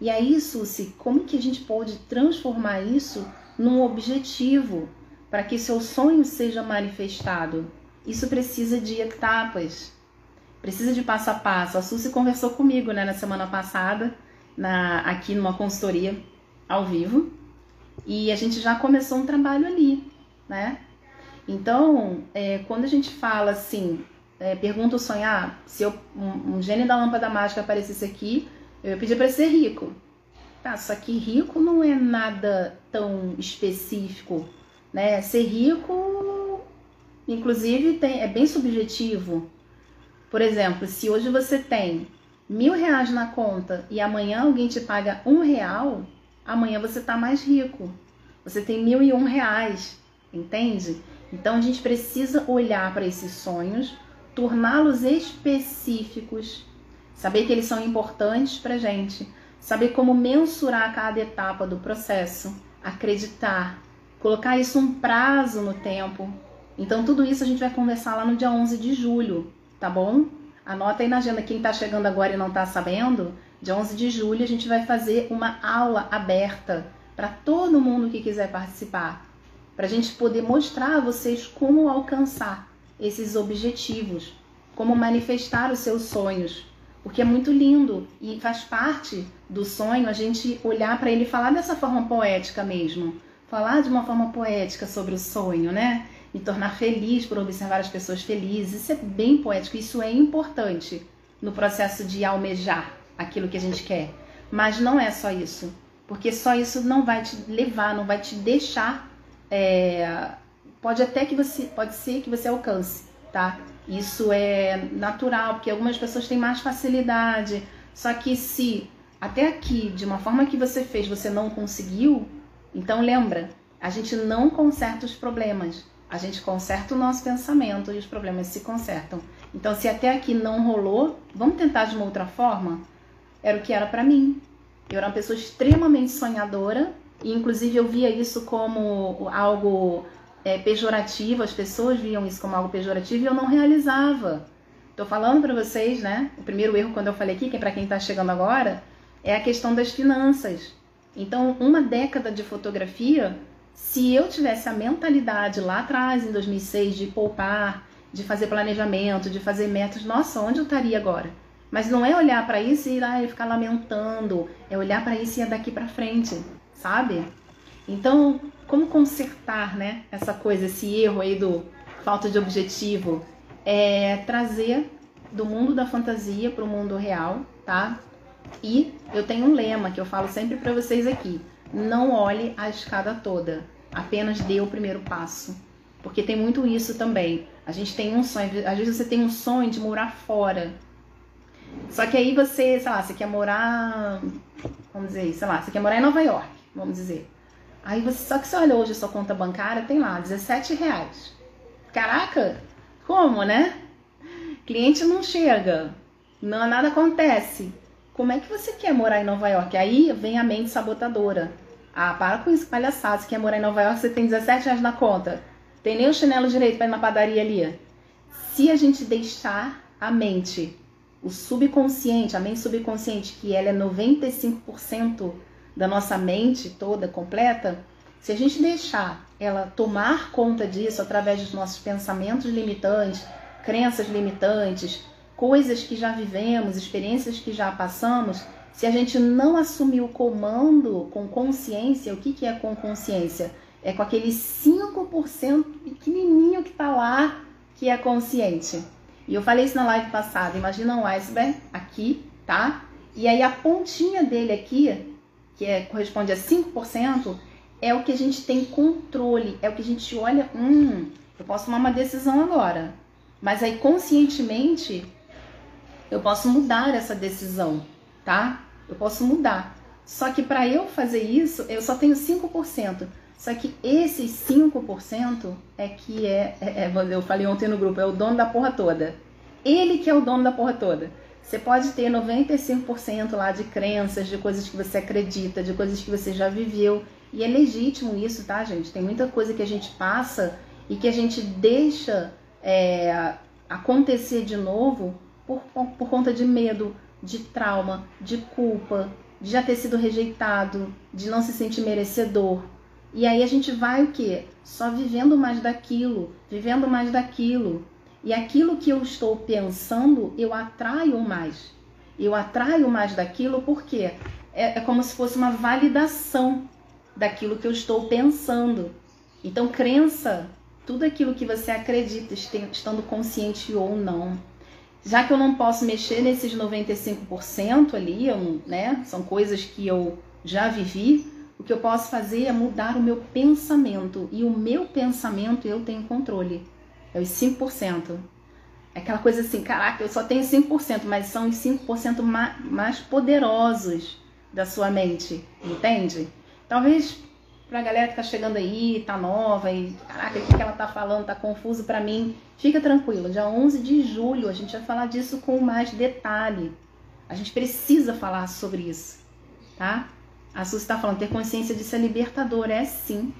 E aí, Susi, como que a gente pode transformar isso num objetivo para que seu sonho seja manifestado? Isso precisa de etapas, precisa de passo a passo. A Suzy conversou comigo né, na semana passada, na, aqui numa consultoria ao vivo, e a gente já começou um trabalho ali, né? Então, é, quando a gente fala assim, é, pergunta o sonhar, se eu, um, um gênio da lâmpada mágica aparecesse aqui, eu ia pedir para ser rico. Tá, só que rico não é nada tão específico, né? Ser rico Inclusive, tem, é bem subjetivo. Por exemplo, se hoje você tem mil reais na conta e amanhã alguém te paga um real, amanhã você está mais rico. Você tem mil e um reais, entende? Então a gente precisa olhar para esses sonhos, torná-los específicos, saber que eles são importantes para gente, saber como mensurar cada etapa do processo, acreditar, colocar isso um prazo no tempo. Então tudo isso a gente vai conversar lá no dia 11 de julho, tá bom? Anota aí na agenda quem está chegando agora e não está sabendo. Dia 11 de julho a gente vai fazer uma aula aberta para todo mundo que quiser participar, para a gente poder mostrar a vocês como alcançar esses objetivos, como manifestar os seus sonhos, porque é muito lindo e faz parte do sonho a gente olhar para ele e falar dessa forma poética mesmo, falar de uma forma poética sobre o sonho, né? Me tornar feliz por observar as pessoas felizes. Isso é bem poético, isso é importante no processo de almejar aquilo que a gente quer. Mas não é só isso, porque só isso não vai te levar, não vai te deixar. É... pode até que você, pode ser que você alcance, tá? Isso é natural, porque algumas pessoas têm mais facilidade. Só que se até aqui, de uma forma que você fez, você não conseguiu, então lembra, a gente não conserta os problemas. A gente conserta o nosso pensamento e os problemas se consertam. Então, se até aqui não rolou, vamos tentar de uma outra forma? Era o que era para mim. Eu era uma pessoa extremamente sonhadora e, inclusive, eu via isso como algo é, pejorativo. As pessoas viam isso como algo pejorativo e eu não realizava. Tô falando para vocês, né? O primeiro erro quando eu falei aqui, que é para quem está chegando agora, é a questão das finanças. Então, uma década de fotografia se eu tivesse a mentalidade lá atrás, em 2006, de poupar, de fazer planejamento, de fazer metas, nossa, onde eu estaria agora? Mas não é olhar para isso e ir lá e ficar lamentando, é olhar para isso e ir daqui para frente, sabe? Então, como consertar, né, essa coisa, esse erro aí do falta de objetivo? É trazer do mundo da fantasia para o mundo real, tá? E eu tenho um lema que eu falo sempre para vocês aqui não olhe a escada toda, apenas dê o primeiro passo. Porque tem muito isso também. A gente tem um sonho, às vezes você tem um sonho de morar fora. Só que aí você, sei lá, você quer morar, vamos dizer, sei lá, você quer morar em Nova York, vamos dizer. Aí você, só que você olha hoje a sua conta bancária, tem lá 17 reais. Caraca, como, né? Cliente não chega, não, nada acontece. Como é que você quer morar em Nova York? Aí vem a mente sabotadora. Ah, para com isso, palhaçada. Você quer morar em Nova York, você tem 17 reais na conta. Tem nem o chinelo direito para ir na padaria ali. Se a gente deixar a mente, o subconsciente, a mente subconsciente, que ela é 95% da nossa mente toda completa, se a gente deixar ela tomar conta disso através dos nossos pensamentos limitantes, crenças limitantes, coisas que já vivemos, experiências que já passamos, se a gente não assumir o comando com consciência, o que, que é com consciência? É com aquele 5% pequenininho que está lá, que é consciente. E eu falei isso na live passada. Imagina um iceberg aqui, tá? E aí a pontinha dele aqui, que é, corresponde a 5%, é o que a gente tem controle, é o que a gente olha, hum, eu posso tomar uma decisão agora. Mas aí conscientemente eu posso mudar essa decisão, tá? Eu posso mudar. Só que para eu fazer isso, eu só tenho 5%. Só que esses 5% é que é, é, é, eu falei ontem no grupo, é o dono da porra toda. Ele que é o dono da porra toda. Você pode ter 95% lá de crenças, de coisas que você acredita, de coisas que você já viveu. E é legítimo isso, tá, gente? Tem muita coisa que a gente passa e que a gente deixa é, acontecer de novo por, por conta de medo, de trauma, de culpa, de já ter sido rejeitado, de não se sentir merecedor. E aí a gente vai o quê? Só vivendo mais daquilo, vivendo mais daquilo. E aquilo que eu estou pensando, eu atraio mais. Eu atraio mais daquilo porque é, é como se fosse uma validação daquilo que eu estou pensando. Então, crença, tudo aquilo que você acredita, estando consciente ou não já que eu não posso mexer nesses 95% ali, eu, né, são coisas que eu já vivi, o que eu posso fazer é mudar o meu pensamento. E o meu pensamento eu tenho controle. É os 5%. É aquela coisa assim, caraca, eu só tenho 5%, mas são os 5% mais poderosos da sua mente, entende? Talvez pra galera que tá chegando aí, tá nova e caraca, o que ela tá falando, tá confuso para mim, fica tranquilo. Dia 11 de julho a gente vai falar disso com mais detalhe. A gente precisa falar sobre isso, tá? A Suzy está falando, ter consciência disso é libertador, é sim.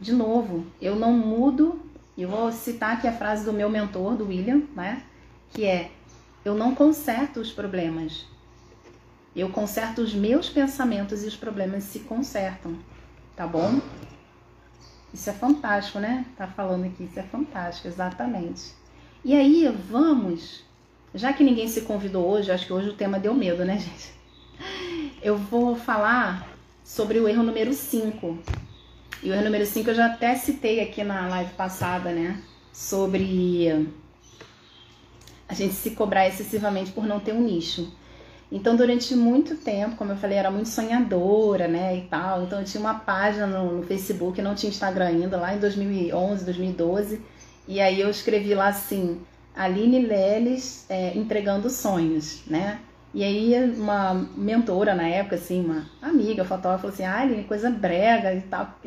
De novo, eu não mudo, eu vou citar aqui a frase do meu mentor, do William, né? Que é, eu não conserto os problemas, eu conserto os meus pensamentos e os problemas se consertam, tá bom? Isso é fantástico, né? Tá falando aqui, isso é fantástico, exatamente. E aí, vamos, já que ninguém se convidou hoje, acho que hoje o tema deu medo, né, gente? Eu vou falar sobre o erro número 5. E o erro número 5 eu já até citei aqui na live passada, né? Sobre a gente se cobrar excessivamente por não ter um nicho. Então, durante muito tempo, como eu falei, era muito sonhadora, né, e tal. Então, eu tinha uma página no, no Facebook, não tinha Instagram ainda, lá em 2011, 2012. E aí eu escrevi lá assim, Aline Leles é, entregando sonhos, né? E aí uma mentora na época, assim, uma amiga fotógrafa, falou assim, ah, Aline, coisa brega e tal.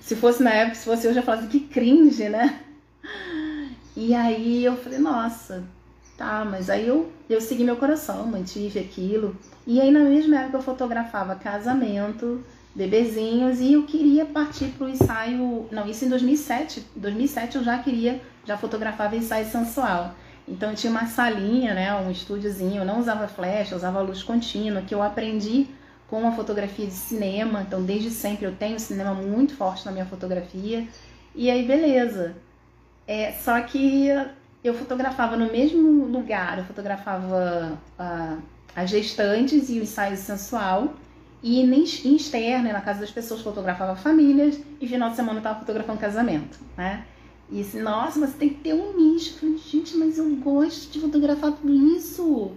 Se fosse na época, se fosse eu ia falar assim, que cringe, né? E aí eu falei, nossa, Tá, mas aí eu, eu segui meu coração, mantive aquilo. E aí na mesma época eu fotografava casamento, bebezinhos e eu queria partir para o ensaio. Não, isso em 2007. 2007 eu já queria, já fotografava ensaio sensual. Então eu tinha uma salinha, né, um estúdiozinho. Eu não usava flash, eu usava luz contínua, que eu aprendi com a fotografia de cinema. Então desde sempre eu tenho cinema muito forte na minha fotografia. E aí beleza. É, só que eu fotografava no mesmo lugar, eu fotografava uh, as gestantes e o ensaio sensual. E em externa, na casa das pessoas, fotografava famílias e final de semana eu tava fotografando casamento, né? E assim, nossa, mas tem que ter um nicho. Eu falei, gente, mas eu gosto de fotografar tudo isso.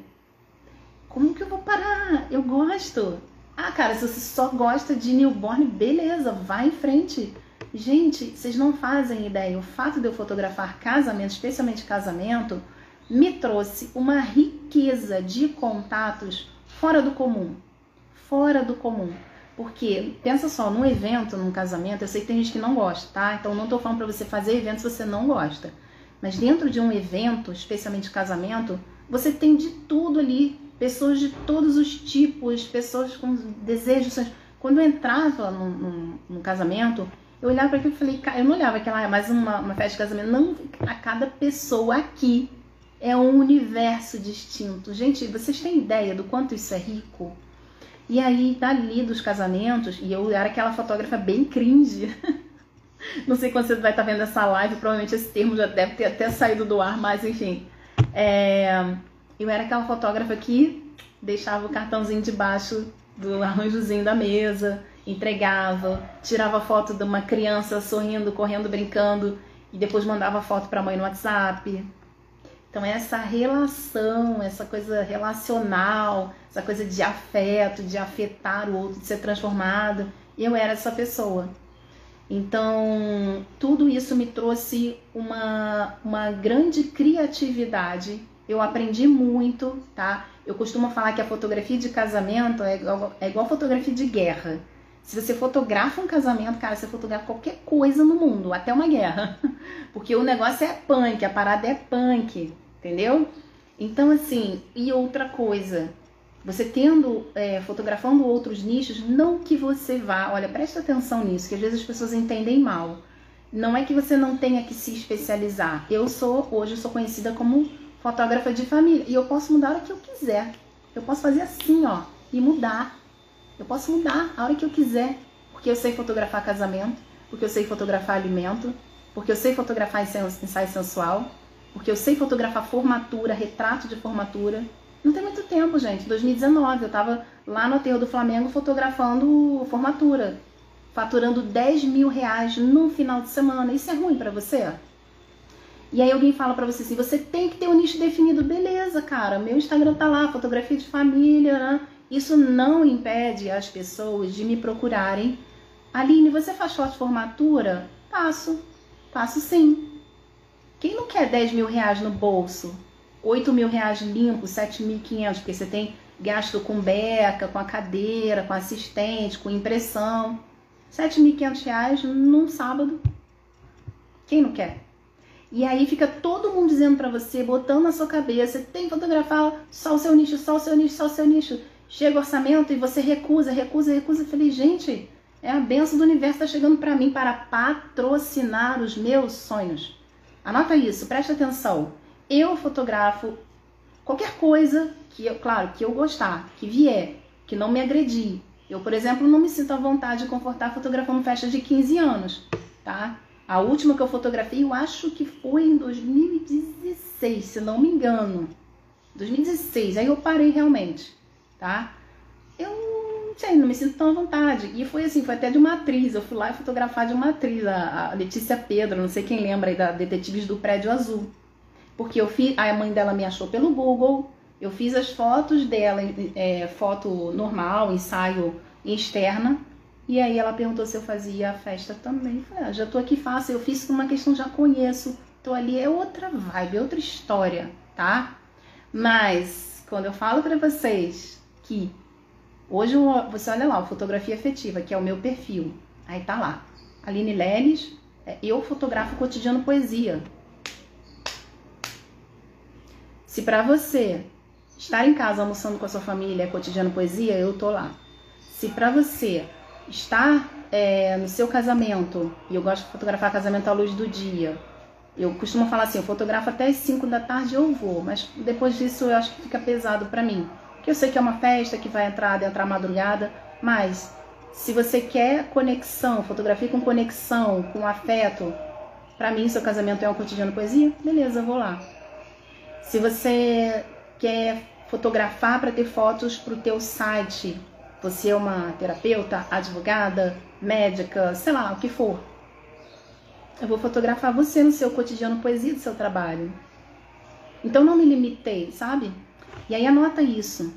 Como que eu vou parar? Eu gosto. Ah, cara, se você só gosta de newborn, beleza, vai em frente. Gente, vocês não fazem ideia. O fato de eu fotografar casamento, especialmente casamento, me trouxe uma riqueza de contatos fora do comum. Fora do comum. Porque, pensa só, num evento, num casamento, eu sei que tem gente que não gosta, tá? Então não tô falando para você fazer evento se você não gosta. Mas dentro de um evento, especialmente casamento, você tem de tudo ali. Pessoas de todos os tipos, pessoas com desejos. Quando eu entrava num, num, num casamento, eu olhava para aquilo e falei, eu não olhava aquela, é mais uma, uma festa de casamento. Não, a cada pessoa aqui é um universo distinto. Gente, vocês têm ideia do quanto isso é rico? E aí, dali dos casamentos, e eu era aquela fotógrafa bem cringe. Não sei quando você vai estar tá vendo essa live, provavelmente esse termo já deve ter até saído do ar, mas enfim. É, eu era aquela fotógrafa que deixava o cartãozinho debaixo do arranjozinho da mesa, entregava, tirava foto de uma criança sorrindo, correndo, brincando e depois mandava foto para a mãe no WhatsApp. Então essa relação, essa coisa relacional, essa coisa de afeto, de afetar o outro, de ser transformado, eu era essa pessoa. Então, tudo isso me trouxe uma, uma grande criatividade. Eu aprendi muito, tá? Eu costumo falar que a fotografia de casamento é igual, é igual fotografia de guerra. Se você fotografa um casamento, cara, você fotografa qualquer coisa no mundo, até uma guerra. Porque o negócio é punk, a parada é punk, entendeu? Então, assim, e outra coisa, você tendo, é, fotografando outros nichos, não que você vá, olha, preste atenção nisso, que às vezes as pessoas entendem mal. Não é que você não tenha que se especializar. Eu sou, hoje, eu sou conhecida como fotógrafa de família e eu posso mudar o que eu quiser. Eu posso fazer assim, ó, e mudar. Eu posso mudar a hora que eu quiser, porque eu sei fotografar casamento, porque eu sei fotografar alimento, porque eu sei fotografar ensaio sensual, porque eu sei fotografar formatura, retrato de formatura. Não tem muito tempo, gente. 2019, eu tava lá no aterro do Flamengo fotografando formatura, faturando 10 mil reais no final de semana. Isso é ruim para você? E aí alguém fala para você assim, você tem que ter um nicho definido. Beleza, cara, meu Instagram tá lá, fotografia de família, né? Isso não impede as pessoas de me procurarem. Aline, você faz foto formatura? Faço, faço sim. Quem não quer 10 mil reais no bolso 8 mil reais limpo, 7.500, porque você tem gasto com beca, com a cadeira, com assistente, com impressão. 7.500 reais num sábado. Quem não quer? E aí fica todo mundo dizendo para você, botando na sua cabeça, tem que fotografar só o seu nicho, só o seu nicho, só o seu nicho. Chega o orçamento e você recusa, recusa, recusa. Eu falei, gente, é a benção do universo está chegando para mim para patrocinar os meus sonhos. Anota isso, presta atenção. Eu fotografo qualquer coisa que eu, claro, que eu gostar, que vier, que não me agredir. Eu, por exemplo, não me sinto à vontade de confortar fotografando festa de 15 anos, tá? A última que eu fotografei, eu acho que foi em 2016, se não me engano. 2016, aí eu parei realmente, tá? Eu não sei, não me sinto tão à vontade. E foi assim, foi até de uma atriz. Eu fui lá fotografar de uma atriz, a Letícia Pedro, não sei quem lembra aí da Detetives do Prédio Azul. Porque eu fiz, a mãe dela me achou pelo Google, eu fiz as fotos dela, é, foto normal, ensaio externa, e aí ela perguntou se eu fazia a festa também. Eu falei, ah, já tô aqui, faço. Eu fiz por uma questão, já conheço. Tô ali, é outra vibe, é outra história, tá? Mas, quando eu falo para vocês que hoje, você olha lá, fotografia afetiva, que é o meu perfil. Aí tá lá. Aline Leles, é, eu fotografo cotidiano poesia. Se para você estar em casa almoçando com a sua família é cotidiano poesia, eu tô lá. Se para você estar é, no seu casamento, e eu gosto de fotografar casamento à luz do dia, eu costumo falar assim, eu fotografo até as 5 da tarde eu vou, mas depois disso eu acho que fica pesado para mim. Porque eu sei que é uma festa que vai entrar, entrar madrugada, mas se você quer conexão, fotografia com conexão, com afeto, para mim seu casamento é um cotidiano poesia, beleza, vou lá. Se você quer fotografar para ter fotos para o teu site, você é uma terapeuta, advogada, médica, sei lá, o que for. Eu vou fotografar você no seu cotidiano poesia do seu trabalho. Então não me limitei, sabe? E aí anota isso.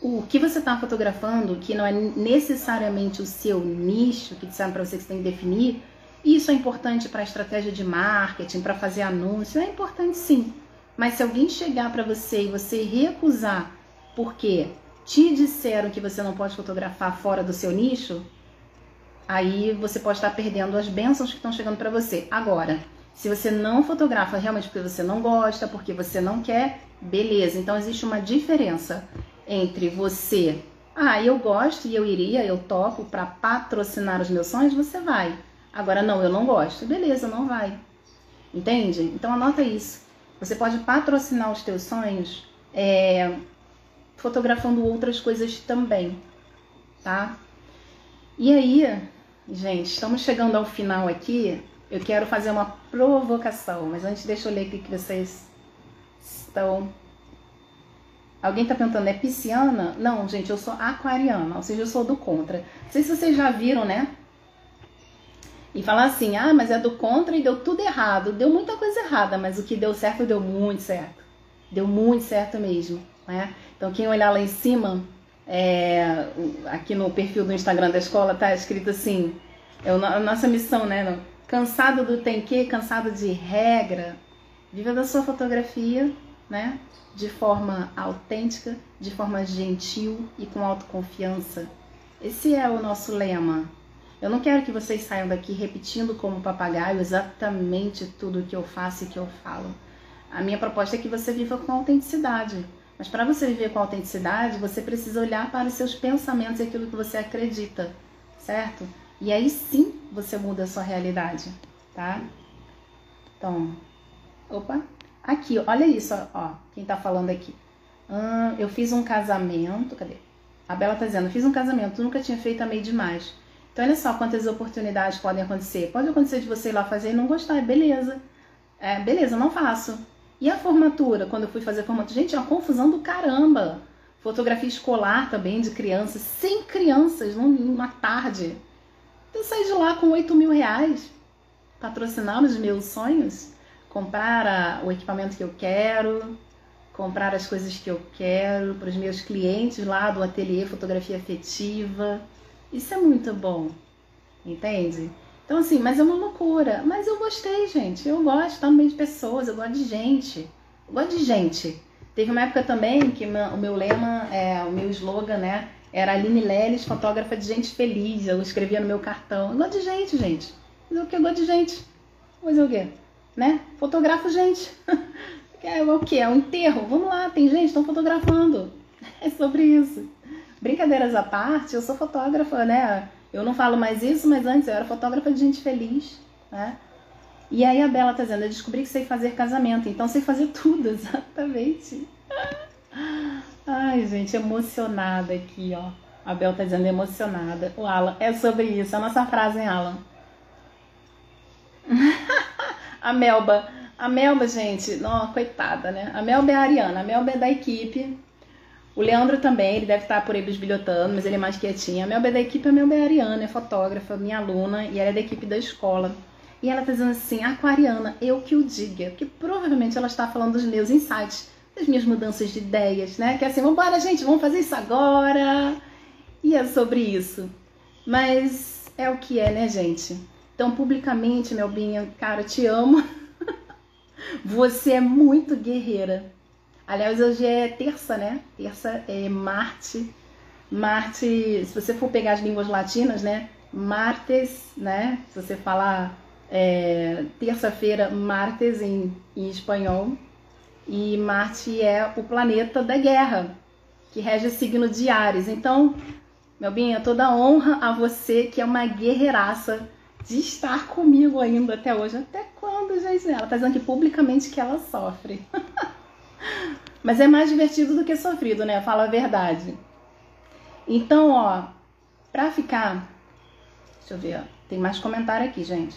O que você está fotografando, que não é necessariamente o seu nicho, que disseram para você que você tem que definir, isso é importante para a estratégia de marketing, para fazer anúncio, é importante sim. Mas se alguém chegar para você e você recusar porque te disseram que você não pode fotografar fora do seu nicho, aí você pode estar perdendo as bênçãos que estão chegando para você. Agora, se você não fotografa realmente porque você não gosta, porque você não quer, beleza. Então existe uma diferença entre você, ah, eu gosto e eu iria, eu topo para patrocinar os meus sonhos, você vai. Agora não, eu não gosto, beleza, não vai. Entende? Então anota isso. Você pode patrocinar os teus sonhos é, fotografando outras coisas também, tá? E aí, gente, estamos chegando ao final aqui. Eu quero fazer uma provocação, mas antes deixa eu ler aqui que vocês estão. Alguém está perguntando, é pisciana? Não, gente, eu sou aquariana, ou seja, eu sou do contra. Não sei se vocês já viram, né? E falar assim, ah, mas é do contra e deu tudo errado. Deu muita coisa errada, mas o que deu certo, deu muito certo. Deu muito certo mesmo, né? Então, quem olhar lá em cima, é, aqui no perfil do Instagram da escola, tá escrito assim: é a nossa missão, né? Cansado do tem que, cansado de regra, viva da sua fotografia, né? De forma autêntica, de forma gentil e com autoconfiança. Esse é o nosso lema. Eu não quero que vocês saiam daqui repetindo como papagaio exatamente tudo que eu faço e que eu falo. A minha proposta é que você viva com autenticidade. Mas para você viver com autenticidade, você precisa olhar para os seus pensamentos e aquilo que você acredita, certo? E aí sim você muda a sua realidade, tá? Então, opa, aqui, olha isso, ó, quem tá falando aqui. Hum, eu fiz um casamento, cadê? A Bela tá dizendo, fiz um casamento, nunca tinha feito, amei demais. Então, olha só quantas oportunidades podem acontecer. Pode acontecer de você ir lá fazer e não gostar, beleza. É, beleza, não faço. E a formatura, quando eu fui fazer a formatura? Gente, é uma confusão do caramba. Fotografia escolar também de crianças, sem crianças numa tarde. Eu saí de lá com 8 mil reais, patrocinar os meus sonhos, comprar a, o equipamento que eu quero, comprar as coisas que eu quero para os meus clientes lá do ateliê fotografia afetiva. Isso é muito bom, entende? Então, assim, mas é uma loucura. Mas eu gostei, gente. Eu gosto estar no meio de pessoas, eu gosto de gente. Eu gosto de gente. Teve uma época também que o meu lema, é, o meu slogan, né? Era Aline Leles, fotógrafa de gente feliz. Eu escrevia no meu cartão. Eu gosto de gente, gente. Mas o? Eu gosto de gente. Mas o quê? Né? Fotografo gente. É o que? É um enterro. Vamos lá, tem gente, estão fotografando. É sobre isso. Brincadeiras à parte, eu sou fotógrafa, né? Eu não falo mais isso, mas antes eu era fotógrafa de gente feliz, né? E aí a Bela tá dizendo, eu descobri que sei fazer casamento, então sei fazer tudo, exatamente. Ai, gente, emocionada aqui, ó. A Bela tá dizendo emocionada. O Alan, é sobre isso, é a nossa frase, hein, Alan? A Melba, a Melba, gente, não, coitada, né? A Melba é a Ariana, a Melba é da equipe. O Leandro também, ele deve estar por aí bisbilhotando, mas ele é mais quietinho. A Melba é da equipe, a Melba é a Ariana, é fotógrafa, minha aluna, e ela é da equipe da escola. E ela tá dizendo assim, aquariana, eu que o diga, que provavelmente ela está falando dos meus insights, das minhas mudanças de ideias, né? Que é assim, vambora, gente, vamos fazer isso agora. E é sobre isso. Mas é o que é, né, gente? Então, publicamente, Melbinha, cara, te amo. Você é muito guerreira. Aliás, hoje é terça, né? Terça é Marte. Marte, se você for pegar as línguas latinas, né? Martes, né? Se você falar é, terça-feira, Martes em, em espanhol. E Marte é o planeta da guerra, que rege o signo de Ares. Então, Melbinha, toda honra a você que é uma guerreiraça de estar comigo ainda até hoje. Até quando, gente? Ela tá dizendo aqui publicamente que ela sofre. Mas é mais divertido do que sofrido, né? Fala a verdade. Então, ó, pra ficar. Deixa eu ver, ó. Tem mais comentário aqui, gente.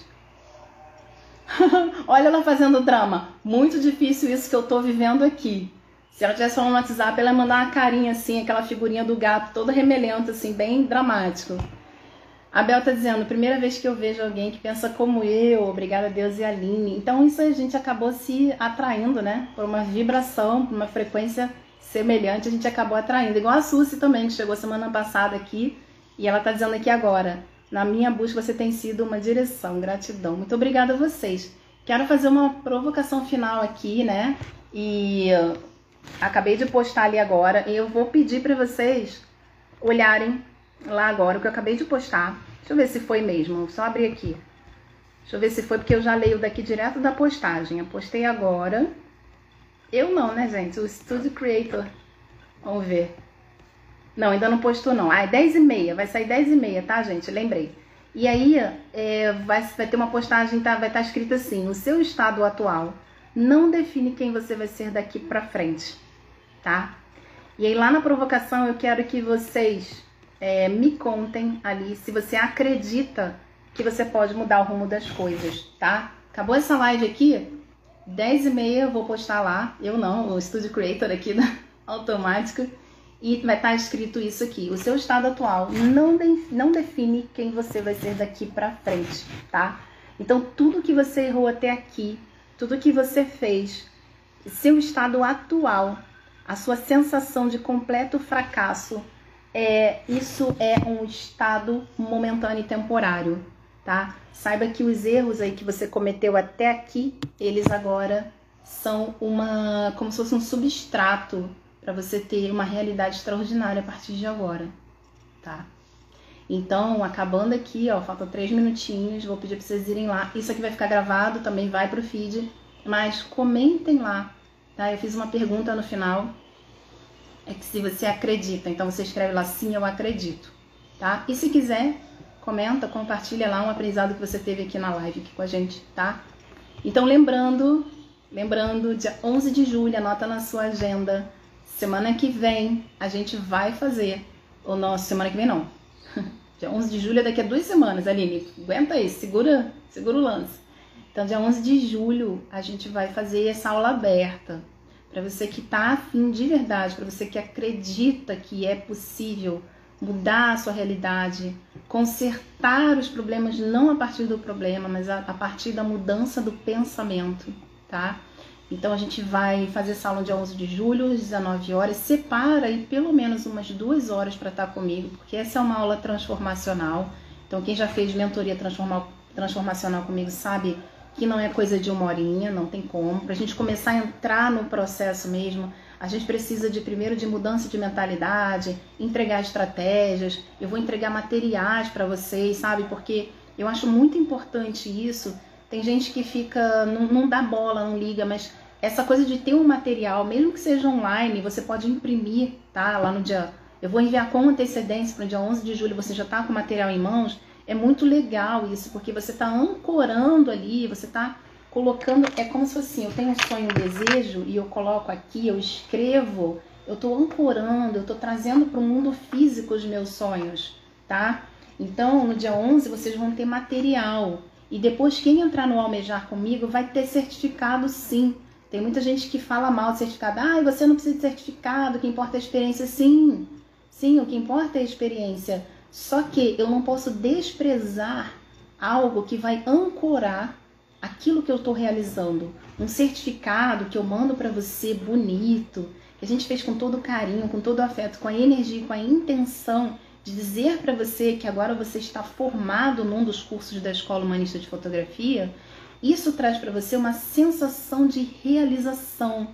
Olha ela fazendo drama. Muito difícil isso que eu tô vivendo aqui. Se ela tivesse falando no WhatsApp, ela ia mandar uma carinha assim, aquela figurinha do gato toda remelenta, assim, bem dramático. A Bel tá dizendo, primeira vez que eu vejo alguém que pensa como eu, obrigada a Deus e a Aline. Então isso a gente acabou se atraindo, né? Por uma vibração, por uma frequência semelhante, a gente acabou atraindo. Igual a Suzy também, que chegou semana passada aqui, e ela tá dizendo aqui agora, na minha busca você tem sido uma direção, gratidão. Muito obrigada a vocês. Quero fazer uma provocação final aqui, né? E acabei de postar ali agora, e eu vou pedir para vocês olharem lá agora, o que eu acabei de postar. Deixa eu ver se foi mesmo, só abrir aqui. Deixa eu ver se foi, porque eu já leio daqui direto da postagem. Eu postei agora. Eu não, né, gente? O Studio Creator. Vamos ver. Não, ainda não postou, não. Ah, é 10 e meia. Vai sair 10 e meia, tá, gente? Lembrei. E aí, é, vai, vai ter uma postagem, tá, vai estar tá escrito assim: o seu estado atual não define quem você vai ser daqui pra frente, tá? E aí, lá na provocação, eu quero que vocês é, me contem ali se você acredita que você pode mudar o rumo das coisas, tá? Acabou essa live aqui, 10 e meia eu vou postar lá, eu não, o Studio Creator aqui da Automática, e vai estar escrito isso aqui, o seu estado atual não, de, não define quem você vai ser daqui pra frente, tá? Então tudo que você errou até aqui, tudo que você fez, seu estado atual, a sua sensação de completo fracasso, é, isso é um estado momentâneo e temporário, tá? Saiba que os erros aí que você cometeu até aqui, eles agora são uma como se fosse um substrato para você ter uma realidade extraordinária a partir de agora, tá? Então, acabando aqui, ó, faltam três minutinhos, vou pedir para vocês irem lá. Isso aqui vai ficar gravado, também vai pro feed, mas comentem lá, tá? Eu fiz uma pergunta no final é que se você acredita, então você escreve lá sim, eu acredito, tá? E se quiser, comenta, compartilha lá um aprendizado que você teve aqui na live aqui com a gente, tá? Então lembrando, lembrando, dia 11 de julho, anota na sua agenda, semana que vem a gente vai fazer o nosso, semana que vem não, dia 11 de julho é daqui a duas semanas, Aline, aguenta aí, segura, segura o lance. Então dia 11 de julho a gente vai fazer essa aula aberta, para você que está afim de verdade, para você que acredita que é possível mudar a sua realidade, consertar os problemas não a partir do problema, mas a, a partir da mudança do pensamento, tá? Então a gente vai fazer essa aula dia 11 de julho, às 19 horas. Separa aí pelo menos umas duas horas para estar tá comigo, porque essa é uma aula transformacional. Então quem já fez mentoria transformacional comigo sabe que não é coisa de uma horinha, não tem como. Para a gente começar a entrar no processo mesmo, a gente precisa de primeiro de mudança de mentalidade, entregar estratégias. Eu vou entregar materiais para vocês, sabe? Porque eu acho muito importante isso. Tem gente que fica, não, não dá bola, não liga, mas essa coisa de ter um material, mesmo que seja online, você pode imprimir, tá? Lá no dia. Eu vou enviar com antecedência para o dia 11 de julho, você já está com o material em mãos. É muito legal isso, porque você está ancorando ali, você está colocando. É como se fosse assim: eu tenho um sonho, um desejo, e eu coloco aqui, eu escrevo, eu estou ancorando, eu estou trazendo para o mundo físico os meus sonhos, tá? Então, no dia 11, vocês vão ter material. E depois, quem entrar no Almejar comigo vai ter certificado sim. Tem muita gente que fala mal de certificado. Ah, você não precisa de certificado, o que importa é a experiência. Sim, sim, o que importa é a experiência. Só que eu não posso desprezar algo que vai ancorar aquilo que eu estou realizando. Um certificado que eu mando para você bonito, que a gente fez com todo carinho, com todo afeto, com a energia, com a intenção de dizer para você que agora você está formado num dos cursos da Escola Humanista de Fotografia isso traz para você uma sensação de realização.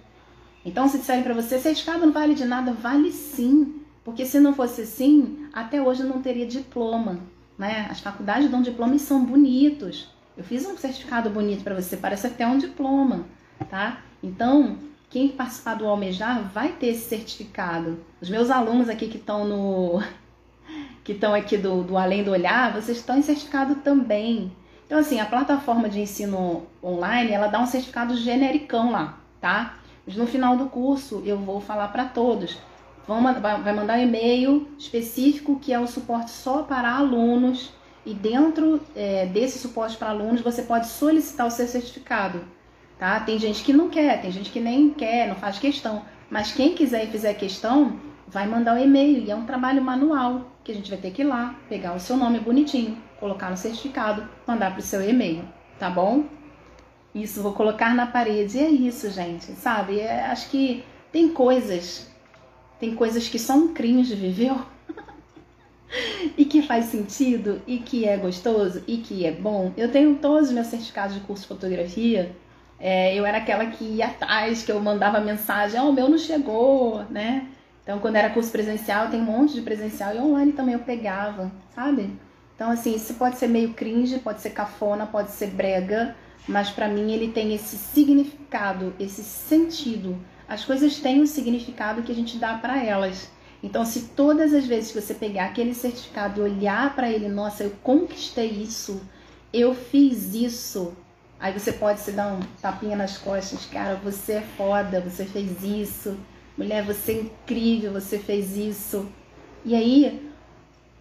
Então, se disserem para você, certificado não vale de nada, vale sim. Porque se não fosse assim, até hoje não teria diploma. Né? As faculdades dão diploma e são bonitos. Eu fiz um certificado bonito para você, parece até um diploma, tá? Então, quem participar do Almejar vai ter esse certificado. Os meus alunos aqui que estão no que estão aqui do, do Além do Olhar, vocês estão em certificado também. Então, assim, a plataforma de ensino online, ela dá um certificado genericão lá, tá? Mas no final do curso, eu vou falar para todos. Vão, vai mandar um e-mail específico que é o suporte só para alunos e dentro é, desse suporte para alunos você pode solicitar o seu certificado, tá? Tem gente que não quer, tem gente que nem quer, não faz questão, mas quem quiser e fizer questão, vai mandar um e-mail e é um trabalho manual que a gente vai ter que ir lá, pegar o seu nome bonitinho, colocar no certificado, mandar para o seu e-mail, tá bom? Isso, vou colocar na parede. E é isso, gente, sabe? É, acho que tem coisas, tem coisas que só um cringe viveu e que faz sentido e que é gostoso e que é bom. Eu tenho todos os meus certificados de curso de fotografia. É, eu era aquela que ia atrás, que eu mandava mensagem, oh, o meu não chegou, né? Então, quando era curso presencial, tem um monte de presencial e online também eu pegava, sabe? Então, assim, isso pode ser meio cringe, pode ser cafona, pode ser brega, mas para mim ele tem esse significado, esse sentido. As coisas têm um significado que a gente dá para elas. Então, se todas as vezes que você pegar aquele certificado e olhar para ele, nossa, eu conquistei isso, eu fiz isso, aí você pode se dar um tapinha nas costas, cara, você é foda, você fez isso, mulher, você é incrível, você fez isso. E aí,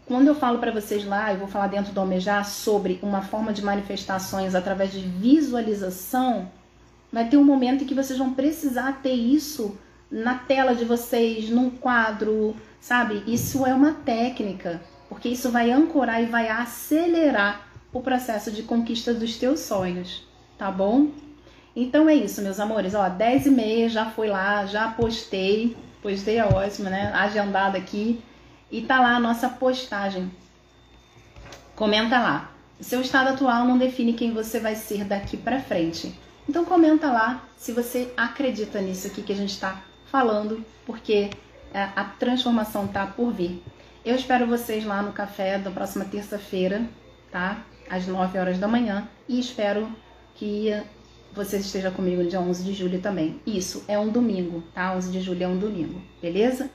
quando eu falo para vocês lá, eu vou falar dentro do Almejar sobre uma forma de manifestações através de visualização, vai ter um momento em que vocês vão precisar ter isso na tela de vocês, num quadro, sabe? Isso é uma técnica, porque isso vai ancorar e vai acelerar o processo de conquista dos teus sonhos, tá bom? Então é isso, meus amores. Ó, 10 e meia já fui lá, já postei. Postei é ótimo, né? Agendado aqui. E tá lá a nossa postagem. Comenta lá. Seu estado atual não define quem você vai ser daqui para frente. Então comenta lá se você acredita nisso aqui que a gente está falando, porque é, a transformação tá por vir. Eu espero vocês lá no café da próxima terça-feira, tá? Às 9 horas da manhã. E espero que vocês estejam comigo no dia 11 de julho também. Isso, é um domingo, tá? 11 de julho é um domingo, beleza?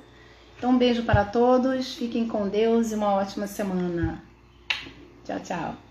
Então, um beijo para todos, fiquem com Deus e uma ótima semana. Tchau, tchau.